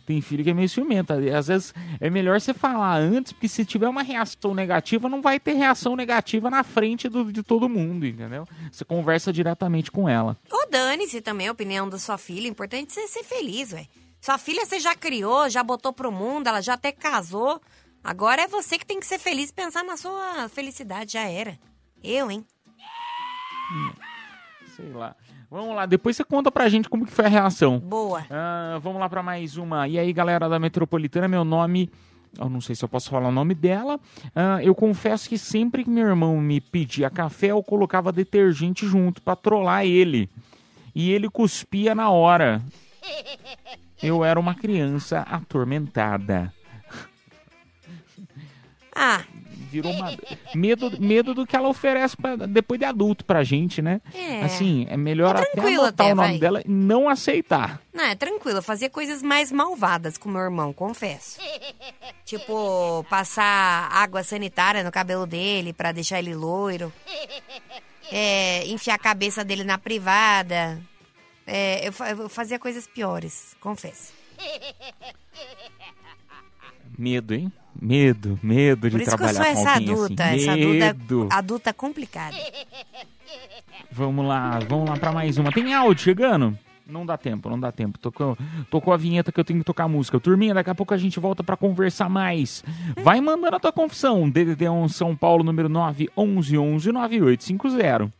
Tem filho que é meio ciumento. Às vezes é melhor você falar antes, porque se tiver uma reação negativa, não vai ter reação negativa na frente do, de todo mundo, entendeu? Você conversa diretamente com ela. Ou dane-se também a opinião da sua filha. O importante é você ser feliz, ué. Sua filha você já criou, já botou pro mundo, ela já até casou. Agora é você que tem que ser feliz, pensar na sua felicidade, já era. Eu, hein? Sei lá. Vamos lá, depois você conta pra gente como que foi a reação. Boa. Ah, vamos lá pra mais uma. E aí, galera da Metropolitana, meu nome. Eu não sei se eu posso falar o nome dela. Ah, eu confesso que sempre que meu irmão me pedia café, eu colocava detergente junto pra trollar ele. E ele cuspia na hora. Eu era uma criança atormentada. Ah, Virou uma. Medo, medo do que ela oferece pra- depois de adulto pra gente, né? É. Assim, é melhor É até anotar até, o nome vai. dela e não aceitar. não, é tranquilo. Eu fazia coisas mais malvadas com meu irmão, confesso. Tipo, passar água sanitária no cabelo dele pra deixar ele loiro. É, enfiar a cabeça dele na privada. É, eu, eu fazia coisas piores, confesso. Medo, hein? Medo, medo de Por isso que eu trabalhar sou com essa adulta, assim. essa Medo. adulta, adulta complicada. Vamos lá, vamos lá pra mais uma. Tem áudio chegando? Não dá tempo, não dá tempo. Tocou, tocou a vinheta que eu tenho que tocar a música. Turminha, daqui a pouco a gente volta pra conversar mais. Vai mandando a tua confissão. DDD1 São Paulo, número 9 11 11 9850.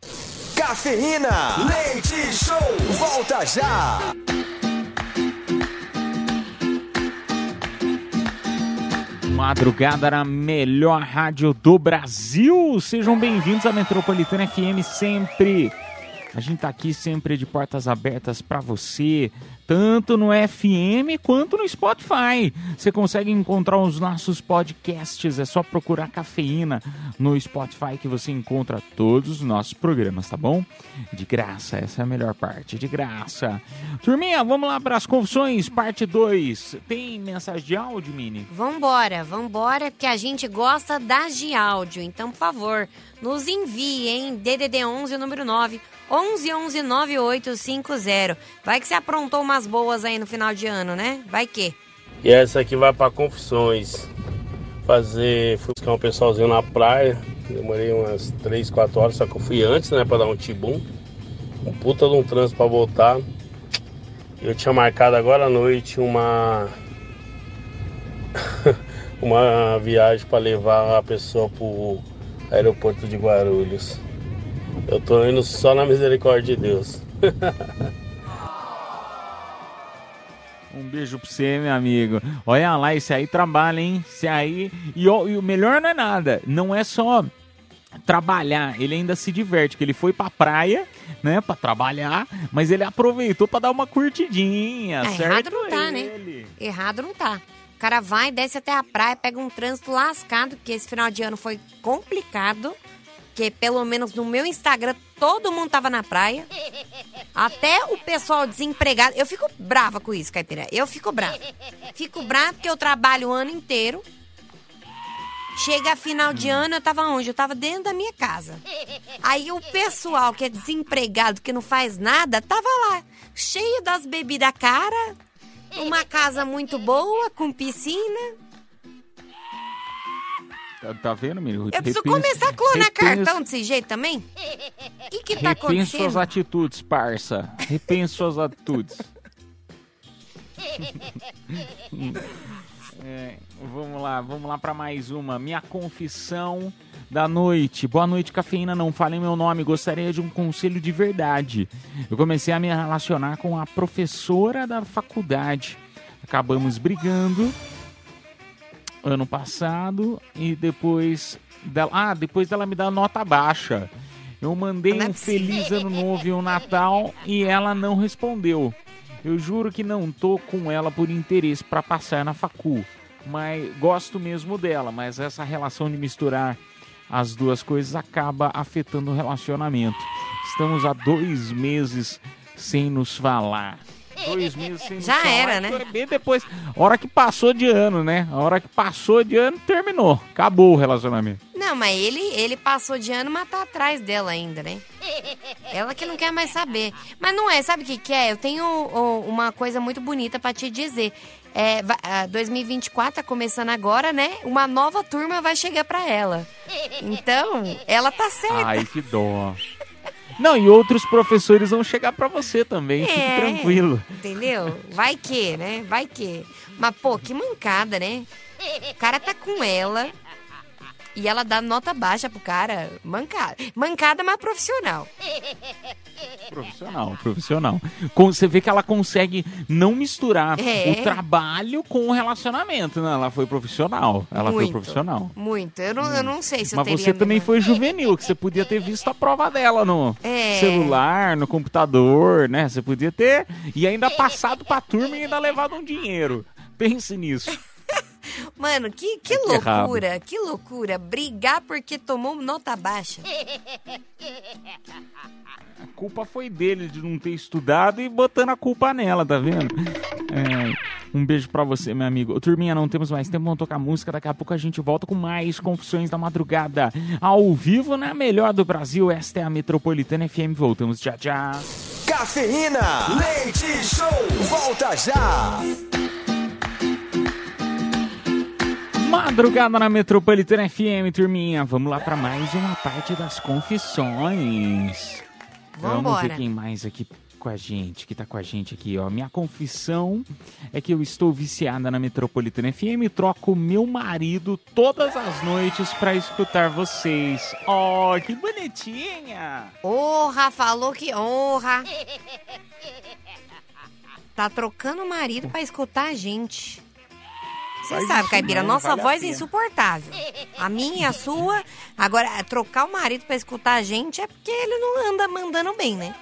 Cafeína, leite show, volta já. Madrugada na melhor rádio do Brasil. Sejam bem-vindos à Metropolitana FM sempre. A gente tá aqui sempre de portas abertas para você, tanto no FM quanto no Spotify. Você consegue encontrar os nossos podcasts, é só procurar cafeína no Spotify que você encontra todos os nossos programas, tá bom? De graça, essa é a melhor parte, de graça. Turminha, vamos lá para as confissões, parte 2. Tem mensagem de áudio, Mini? Vambora, vambora, porque a gente gosta das de áudio. Então, por favor, nos envie, hein? DDD 11, o número 9, 11 11 9850. Vai que você aprontou boas aí no final de ano, né? Vai que. E essa aqui vai para confissões. Fazer, fui buscar um pessoalzinho na praia. Demorei umas 3, 4 horas, só que eu fui antes, né, para dar um tibum. Um puta de um trânsito para voltar. Eu tinha marcado agora à noite uma [laughs] uma viagem para levar a pessoa pro aeroporto de Guarulhos. Eu tô indo só na misericórdia de Deus. [laughs] Um beijo pra você, meu amigo. Olha lá, esse aí trabalha, hein? Esse aí. E, ó, e o melhor não é nada. Não é só trabalhar, ele ainda se diverte, que ele foi pra praia, né, Pra trabalhar, mas ele aproveitou pra dar uma curtidinha, Ah, certo? errado não tá, né? Errado não tá. O cara vai, desce até a praia, pega um trânsito lascado, porque esse final de ano foi complicado. Porque pelo menos no meu Instagram todo mundo tava na praia. Até o pessoal desempregado. Eu fico brava com isso, Caipira. Eu fico brava. Fico brava porque eu trabalho o ano inteiro. Chega final de ano, eu tava onde? Eu tava dentro da minha casa. Aí o pessoal que é desempregado, que não faz nada, tava lá, cheio das bebidas cara, uma casa muito boa, com piscina. Tá, tá vendo, menino? Eu preciso Repense- começar a clonar repense- cartão desse jeito também? O que que tá Repense suas acontecendo? atitudes, parça. Repense suas atitudes. [laughs] É, vamos lá, vamos lá para mais uma. Minha confissão da noite. Boa noite, cafeína. Não falem meu nome. Gostaria de um conselho de verdade. Eu comecei a me relacionar com a professora da faculdade. Acabamos brigando ano passado e depois dela, ah, depois dela me dar nota baixa. Eu mandei um feliz ano novo e um Natal e ela não respondeu. Eu juro que não tô com ela por interesse para passar na facul, mas gosto mesmo dela, mas essa relação de misturar as duas coisas acaba afetando o relacionamento. Estamos há dois meses sem nos falar. Dois meses sem Já falar, era, né? Bem depois, hora que passou de ano, né? A hora que passou de ano, terminou. Acabou o relacionamento. Não, mas ele, ele passou de ano, mas tá atrás dela ainda, né? Ela que não quer mais saber. Mas não é, sabe o que, que é? Eu tenho uma coisa muito bonita pra te dizer. É, va- ah, 2024 tá começando agora, né? Uma nova turma vai chegar pra ela. Então, ela tá certa. Ai, que dó. Não, e outros professores vão chegar pra você também, fique É, tranquilo. Entendeu? Vai que, né? Vai que. Mas, pô, que mancada, né? O cara tá com ela e ela dá nota baixa pro cara. Mancada. Mancada, mas profissional. Profissional, profissional. Você vê que ela consegue não misturar É. o trabalho com o relacionamento, né? Ela foi profissional. Ela foi Muito. profissional. Muito. Eu não, eu não sei se Mas você também foi juvenil, que você podia ter visto a prova dela no É. celular, no computador, né? Você podia ter. E ainda passado pra turma e ainda levado um dinheiro. Pense nisso. Mano, que, que loucura, que loucura. Brigar porque tomou nota baixa. A culpa foi dele de não ter estudado e botando a culpa nela, tá vendo? É, um beijo pra você, meu amigo. Turminha, não temos mais tempo, vamos tocar música. Daqui a pouco a gente volta com mais Confissões da Madrugada. Ao vivo na melhor do Brasil. Esta é a Metropolitana FM. Voltamos já já. Cafeína, leite show, volta já. Madrugada na Metropolitana FM, turminha. Vamos lá pra mais uma parte das confissões. Vamos Vambora. ver quem mais aqui com a gente, que tá com a gente aqui, ó. Minha confissão é que eu estou viciada na Metropolitana FM e troco meu marido todas as noites pra escutar vocês. Ó, que bonitinha! Honra, falou que honra. Tá trocando o marido pra escutar a gente. Você sabe, Caipira, nossa vale a voz é insuportável. A minha a sua. Agora, trocar o marido pra escutar a gente é porque ele não anda mandando bem, né?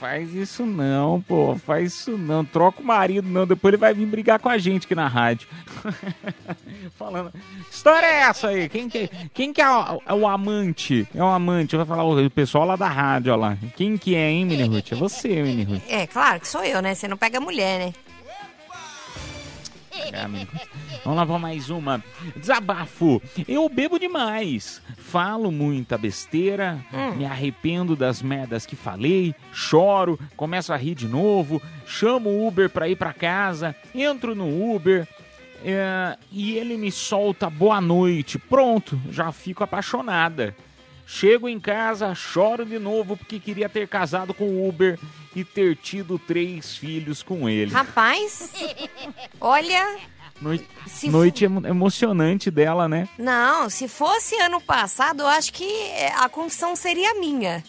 Faz isso não, pô. Faz isso não. Troca o marido, não. Depois ele vai vir brigar com a gente aqui na rádio. [laughs] Falando. História é essa aí? Quem que, quem que é, o, é o amante? É o amante. Vai falar o pessoal lá da rádio, ó lá. Quem que é, hein, Mini Ruth? É você, Mini Ruth. É, claro que sou eu, né? Você não pega mulher, né? [laughs] Vamos lá pra mais uma. Desabafo. Eu bebo demais. Falo muita besteira. Hum. Me arrependo das merdas que falei. Choro. Começo a rir de novo. Chamo o Uber pra ir pra casa. Entro no Uber. é, e ele me solta boa noite. Pronto, já fico apaixonada. Chego em casa, choro de novo porque queria ter casado com o Uber e ter tido três filhos com ele. Rapaz, olha. Noite, Se noite emo- emocionante dela, né? Não, se fosse ano passado, eu acho que é, a confissão seria minha.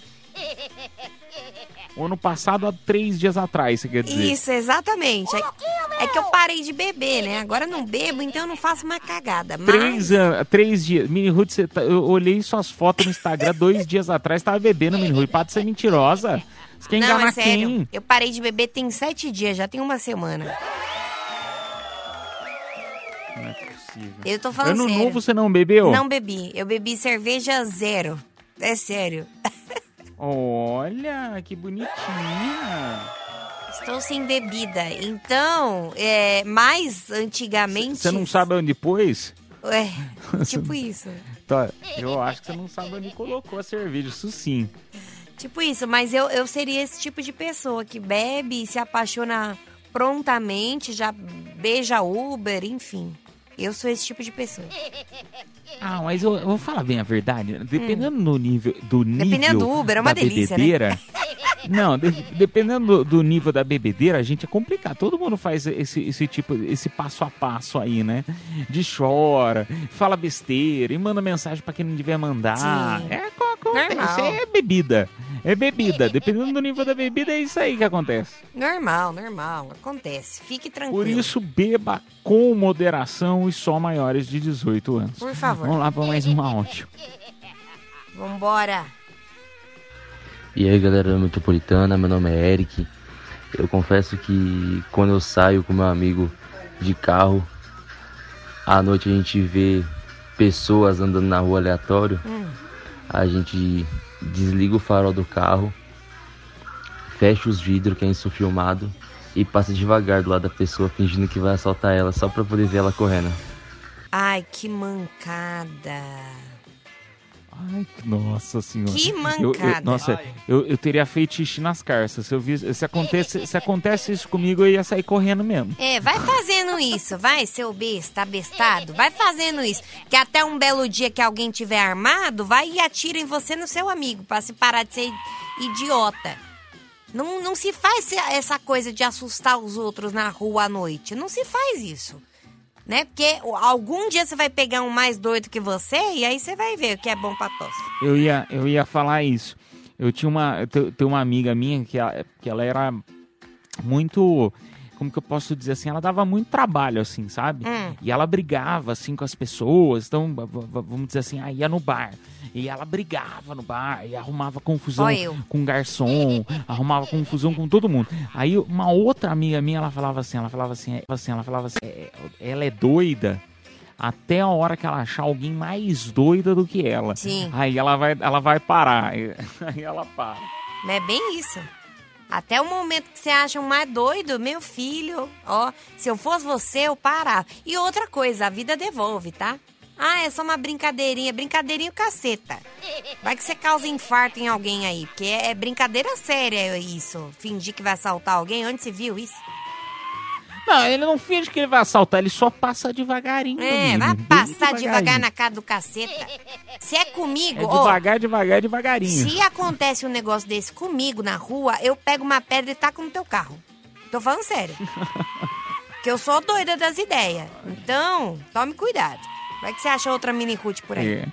O ano passado, há três dias atrás, você quer dizer? Isso, exatamente. É, é que eu parei de beber, né? Agora não bebo, então eu não faço mais cagada. Mas... Três, três dias. Mini Ruth, tá- eu olhei suas fotos no Instagram dois dias atrás, tava bebendo, Mini Ruth. Para de ser mentirosa. Você quer Não, é sério. quem? Eu parei de beber tem sete dias, já tem uma semana. Não é possível. Eu tô falando ano sério. novo você não bebeu? Não bebi. Eu bebi cerveja zero. É sério. [laughs] Olha, que bonitinha. Estou sem bebida. Então, é, mais antigamente. Você não sabe onde pôs? É, [laughs] tipo isso. Tá, eu acho que você não sabe onde colocou a cerveja, isso sim. Tipo isso, mas eu, eu seria esse tipo de pessoa que bebe e se apaixona prontamente, já beija Uber, enfim. Eu sou esse tipo de pessoa. Ah, mas eu, eu vou falar bem a verdade. né? Dependendo do nível do nível Hum. Dependendo do Uber, é uma da delícia, né? bebedeira. [laughs] Não, de- dependendo do, do nível da bebedeira, a gente é complicado. Todo mundo faz esse, esse tipo, esse passo a passo aí, né? De chora, fala besteira e manda mensagem pra quem não devia mandar. Sim. É, co- acontece, Normal. é bebida. É bebida. Dependendo do nível da bebida, é isso aí que acontece. Normal, normal. Acontece. Fique tranquilo. Por isso, beba com moderação e só maiores de 18 anos. Por favor. Vamos lá para mais um áudio. [laughs] Vambora. E aí galera da Metropolitana, meu nome é Eric. Eu confesso que quando eu saio com meu amigo de carro, à noite a gente vê pessoas andando na rua aleatório, Hum. a gente desliga o farol do carro, fecha os vidros, que é isso filmado, e passa devagar do lado da pessoa, fingindo que vai assaltar ela, só pra poder ver ela correndo. Ai, que mancada. Ai, nossa senhora. Que Eu- eu- mancada. nossa, eu, eu teria feitiço nas carças. Se, eu vi, se, acontece, se acontece isso comigo, eu ia sair correndo mesmo. É, vai fazendo isso, vai, seu besta, abestado. Vai fazendo isso. Que até um belo dia que alguém tiver armado, vai e atira em você no seu amigo, pra se parar de ser idiota. Não, não se faz essa coisa de assustar os outros na rua à noite. Não se faz isso. Né? Porque algum dia você vai pegar um mais doido que você e aí você vai ver o que é bom pra tosse. Eu ia, eu ia falar isso. Eu tinha uma, eu te- tenho uma amiga minha que ela, que ela era muito, como que eu posso dizer assim, ela dava muito trabalho assim, sabe? Hum. E ela brigava assim com as pessoas, então vamos dizer assim, ah, ia no bar. E ela brigava no bar e arrumava confusão com o garçom, [laughs] arrumava confusão com todo mundo. Aí uma outra amiga minha, ela falava assim, ela falava assim, assim ela falava assim, "É, ela é doida até a hora que ela achar alguém mais doida do que ela. Sim. Aí ela vai, ela vai parar. [laughs] Aí ela para. É bem isso. Até o momento que você acha mais doido, meu filho, ó, se eu fosse você, eu parava. E outra coisa, a vida devolve, tá? Ah, é só uma brincadeirinha, brincadeirinha caceta. Vai que você causa infarto em alguém aí, porque é brincadeira séria isso. Fingir que vai assaltar alguém, onde você viu isso? Não, ele não finge que ele vai assaltar, ele só passa devagarinho. É, amigo, vai passar devagar na cara do caceta. Se é comigo, É devagar, devagar, devagarinho. Se acontece um negócio desse comigo na rua, eu pego uma pedra e taco no teu carro. Tô falando sério. [laughs] Porque eu sou doida das ideias. Então, tome cuidado. Vai que você acha outra mini root por aí. É.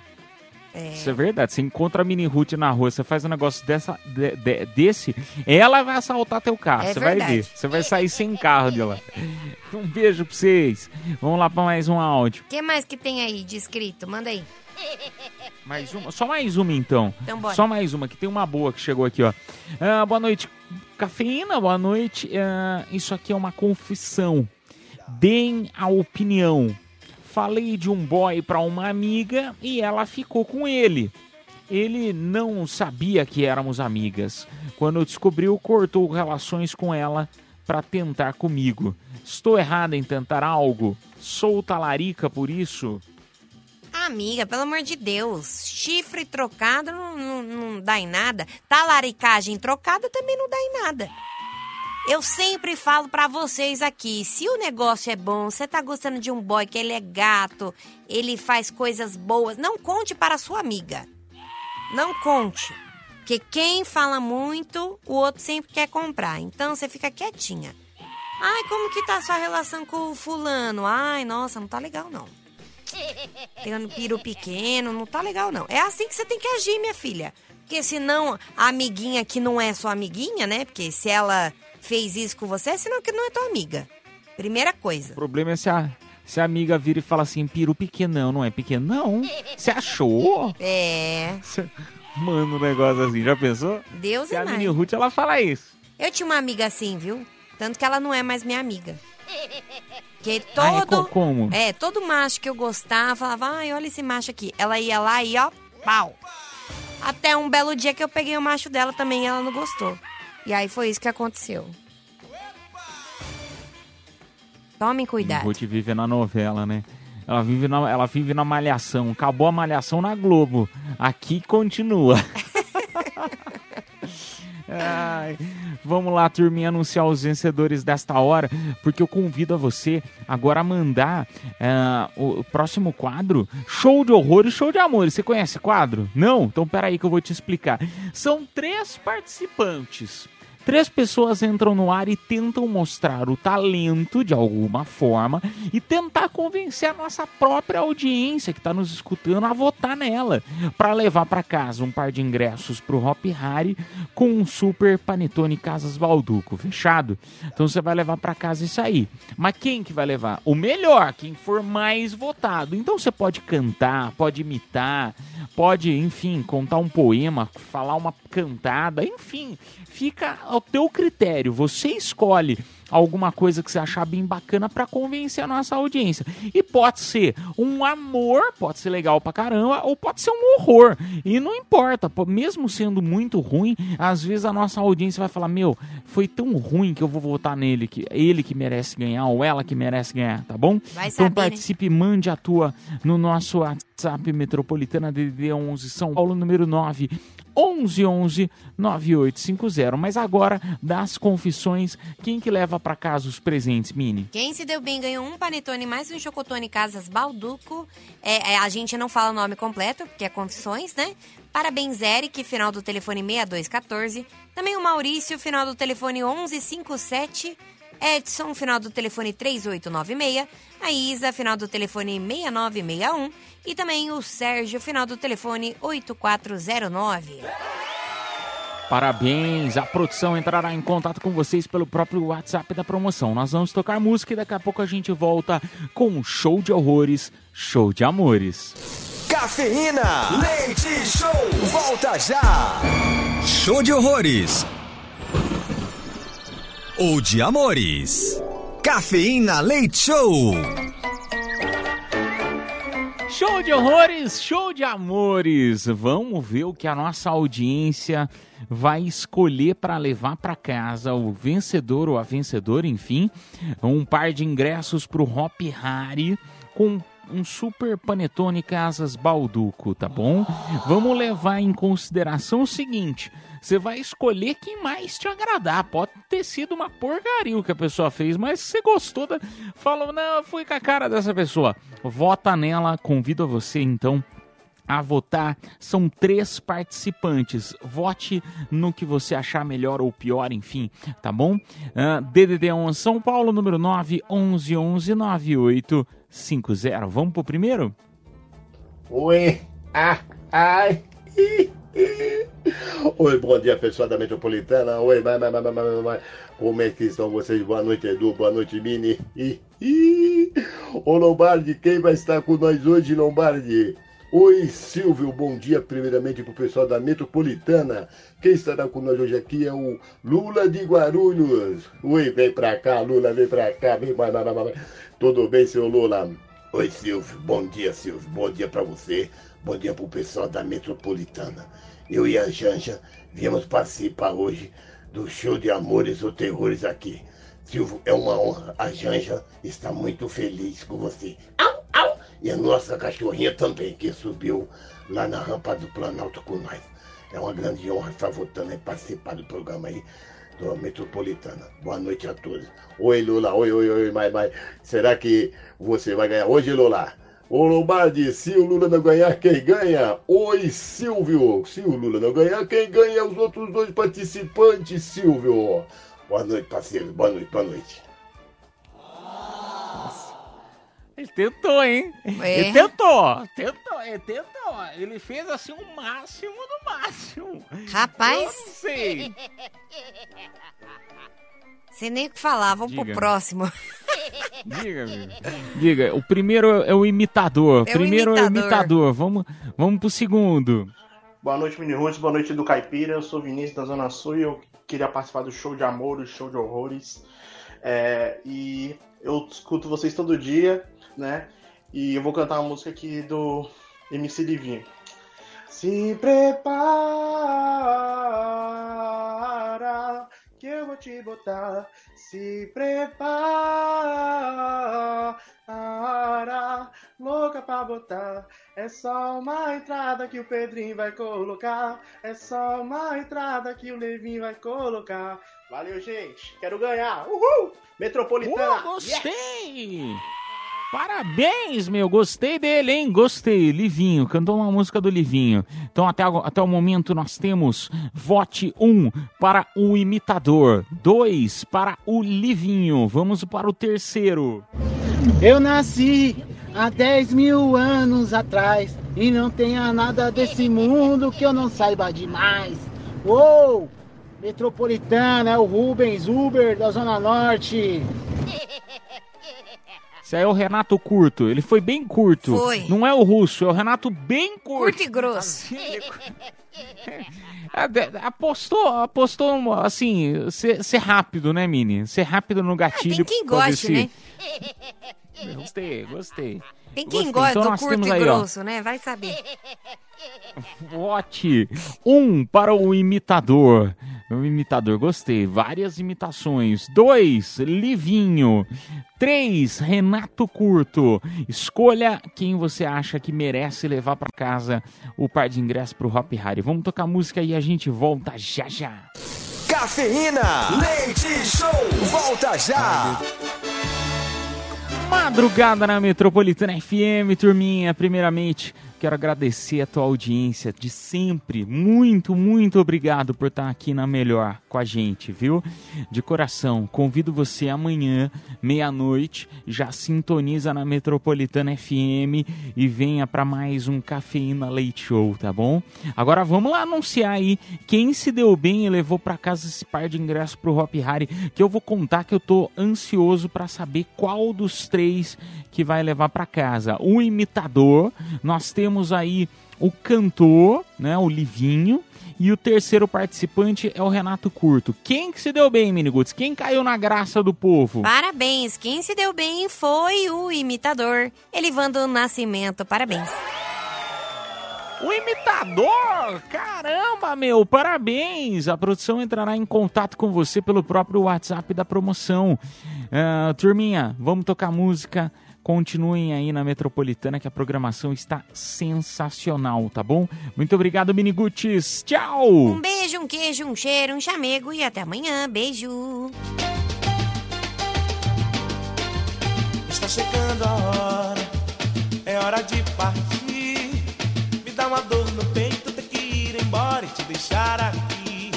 É. Isso é verdade. Você encontra a mini Ruth na rua, você faz um negócio dessa, de- de- desse, ela vai assaltar teu carro. É você vai verdade. ver. Você vai sair sem carro de lá. Um beijo pra vocês. Vamos lá pra mais um áudio. O que mais que tem aí de escrito? Manda aí. Mais uma, só mais uma então. Então bora. Só mais uma, que tem uma boa que chegou aqui, ó. Ah, boa noite, cafeína, boa noite. Ah, isso aqui é uma confissão. Deem a opinião. Falei de um boy pra uma amiga e ela ficou com ele. Ele não sabia que éramos amigas. Quando descobriu, cortou relações com ela pra tentar comigo. Estou errada em tentar algo? Sou talarica por isso? Amiga, pelo amor de Deus. Chifre trocado não, não, não dá em nada. Talaricagem trocada também não dá em nada. Eu sempre falo pra vocês aqui, se o negócio é bom, você tá gostando de um boy que ele é gato, ele faz coisas boas, não conte para sua amiga. Não conte. Porque quem fala muito, o outro sempre quer comprar. Então você fica quietinha. Ai, como que tá a sua relação com o fulano? Ai, nossa, não tá legal não. Pegando peru pequeno, não tá legal não. É assim que você tem que agir, minha filha. Porque senão a amiguinha que não é sua amiguinha, né? Porque se ela fez isso com você, senão que não é tua amiga. Primeira coisa. O problema é se a, se a amiga vira e fala assim, peru pequenão, não é pequeno? Não. Você achou? É. Cê- Mano, um negócio assim, já pensou? Deus Se é a mais. Mini Ruth, ela fala isso. Eu tinha uma amiga assim, viu? Tanto que ela não é mais minha amiga. Que Ah, é todo. co- como? É, todo macho que eu gostava, falava, ai, olha esse macho aqui. Ela ia lá e ó, pau. Até um belo dia que eu peguei o macho dela também e ela não gostou. E aí foi isso que aconteceu. Tomem cuidado. Ruth vive na novela, né? Ela vive, na, ela vive na malhação. Acabou a malhação na Globo. Aqui continua. [laughs] Ai, vamos lá, turminha, anunciar os vencedores desta hora, porque eu convido a você agora a mandar ah, o próximo quadro, show de horror e show de amor. Você conhece quadro? Não? Então peraí que eu vou te explicar. São três participantes. Três pessoas entram no ar e tentam mostrar o talento de alguma forma e tentar convencer a nossa própria audiência que está nos escutando a votar nela para levar para casa um par de ingressos para o Hop Harry com um super panetone Casas Balduco, fechado? Então você vai levar para casa isso aí. Mas quem que vai levar? O melhor, quem for mais votado. Então você pode cantar, pode imitar, pode, enfim, contar um poema, falar uma cantada, enfim, fica ao teu critério. Você escolhe alguma coisa que você achar bem bacana para convencer a nossa audiência. E pode ser um amor, pode ser legal pra caramba, ou pode ser um horror. E não importa, mesmo sendo muito ruim, às vezes a nossa audiência vai falar: Meu, foi tão ruim que eu vou votar nele, que ele que merece ganhar, ou ela que merece ganhar, tá bom? Vai então saber, né? participe, mande a tua no nosso WhatsApp Metropolitana DDD 11 São Paulo, número 9 1111 9850. Mas agora, das confissões, quem que leva para casa os presentes, Mini? Quem se deu bem ganhou um panetone mais um chocotone Casas Balduco. É, é, a gente não fala o nome completo, porque é confissões, né? Parabéns, Eric, final do telefone 6214. Também o Maurício, final do telefone 1157. Edson, final do telefone 3896. A Isa, final do telefone 6961. E também o Sérgio, final do telefone 8409. Parabéns! A produção entrará em contato com vocês pelo próprio WhatsApp da promoção. Nós vamos tocar música e daqui a pouco a gente volta com um show de horrores, show de amores. Cafeína, leite show, volta já. Show de horrores. Ou de amores. Cafeína Leite Show. Show de horrores, show de amores. Vamos ver o que a nossa audiência vai escolher para levar para casa o vencedor ou a vencedora, enfim, um par de ingressos para o Hop Harry com um super panetone Casas Balduco, tá bom? Vamos levar em consideração o seguinte: você vai escolher quem mais te agradar. Pode ter sido uma porcaria o que a pessoa fez, mas você gostou, da... falou, não, eu fui com a cara dessa pessoa. Vota nela, convido você então a votar. São três participantes. Vote no que você achar melhor ou pior, enfim, tá bom? Uh, DDD 11 São Paulo, número 9 11 11 9850. Vamos pro primeiro? Oi, ah, ai. Oi, bom dia pessoal da Metropolitana. Oi. Como é que estão vocês? Boa noite, Edu. Boa noite, Mini. Ih. Ô, Lombardi, quem vai estar com nós hoje, Lombardi? Oi, Silvio, bom dia primeiramente pro pessoal da Metropolitana. Quem estará nós hoje aqui é o Lula de Guarulhos. Oi, vem pra cá, Lula, vem pra cá, vem, vai, vai. Tudo bem, seu Lula? Oi, Silvio, bom dia, Silvio, bom dia pra você, bom dia pro pessoal da Metropolitana. Eu e a Janja viemos participar hoje do show de amores ou terrores aqui. Silvio, é uma honra. A Janja está muito feliz com você. Au, au! E a nossa cachorrinha também, que subiu lá na rampa do Planalto com nós. É uma grande honra estar voltando e participar do programa aí do Metropolitana. Boa noite a todos. Oi, Lula. Oi, oi, oi, mas, mas será que você vai ganhar hoje, Lula? Ô Lombardi, se o Lula não ganhar, quem ganha? Oi, Silvio. Se o Lula não ganhar, quem ganha os outros dois participantes, Silvio. Boa noite, parceiro. Boa noite, boa noite. Ele tentou, hein? É. Ele tentou, tentou, ele tentou. Ele fez assim o máximo do máximo. Rapaz. Eu não sei. Sem nem o que falar, vamos Diga. pro próximo. Diga, amigo. Diga, o primeiro é o imitador. É o primeiro é o imitador. imitador. Vamos, vamos pro segundo. Boa noite, Mini Roots. Boa noite do Caipira. Eu sou Vinícius da Zona Sul e eu queria participar do show de amor, do show de horrores. É, e eu escuto vocês todo dia, né? E eu vou cantar uma música aqui do MC Livinho. Se prepara que eu vou te botar. Se prepara, louca pra botar. É só uma entrada que o Pedrinho vai colocar. É só uma entrada que o Levinho vai colocar. Valeu, gente. Quero ganhar. Uhul! Metropolitana. Uh, gostei! Parabéns, meu. Gostei dele, hein? Gostei. Livinho. Cantou uma música do Livinho. Então, até, até o momento, nós temos vote 1 um para o imitador, 2 para o Livinho. Vamos para o terceiro. Eu nasci há 10 mil anos atrás e não tenha nada desse mundo que eu não saiba demais. Uou! Metropolitana, é o Rubens Uber da Zona Norte. [laughs] Esse aí é o Renato Curto. Ele foi bem curto. Foi. Não é o russo, é o Renato bem curto. Curto e grosso. [laughs] É, de- Apostou, apostou assim, ser, ser rápido, né, Mini? Ser rápido no gatilho. Tem quem goste, se- né? Gostei, gostei. Tem quem gosta Então do curto e aí, ó, grosso, né? Vai saber. Vote. Um para o imitador. O imitador, gostei. Várias imitações. Dois, Livinho. Três, Renato Curto. Escolha quem você acha que merece levar para casa o par de ingressos pro Hop Harry. Vamos tocar música e a gente volta já já. Cafeína, leite show, volta já. Madrugada na Metropolitana FM, turminha. Primeiramente, quero agradecer a tua audiência de sempre. Muito, muito obrigado por estar aqui na melhor com a gente, viu? De coração, convido você amanhã, meia-noite, já sintoniza na Metropolitana FM e venha para mais um Cafeína Leite Show, tá bom? Agora vamos lá anunciar aí quem se deu bem e levou para casa esse par de ingressos pro Hop Harry, que eu vou contar que eu tô ansioso para saber qual dos três que vai levar para casa. O imitador, nós temos aí o cantor, né, o Livinho, e o terceiro participante é o Renato Curto. Quem que se deu bem, Miniguts? Quem caiu na graça do povo? Parabéns. Quem se deu bem foi o imitador, Elivando Nascimento. Parabéns. O imitador! Caramba, meu, parabéns! A produção entrará em contato com você pelo próprio WhatsApp da promoção. Ah, turminha, vamos tocar música. Continuem aí na Metropolitana que a programação está sensacional, tá bom? Muito obrigado, Miniguts. Tchau! Um beijo, um queijo, um cheiro, um chamego e até amanhã. Beijo. Está chegando a hora, é hora de partir. Me dá uma dor no peito, ter que ir embora e te deixar aqui.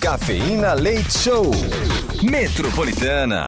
Cafeína Leite Show. Metropolitana.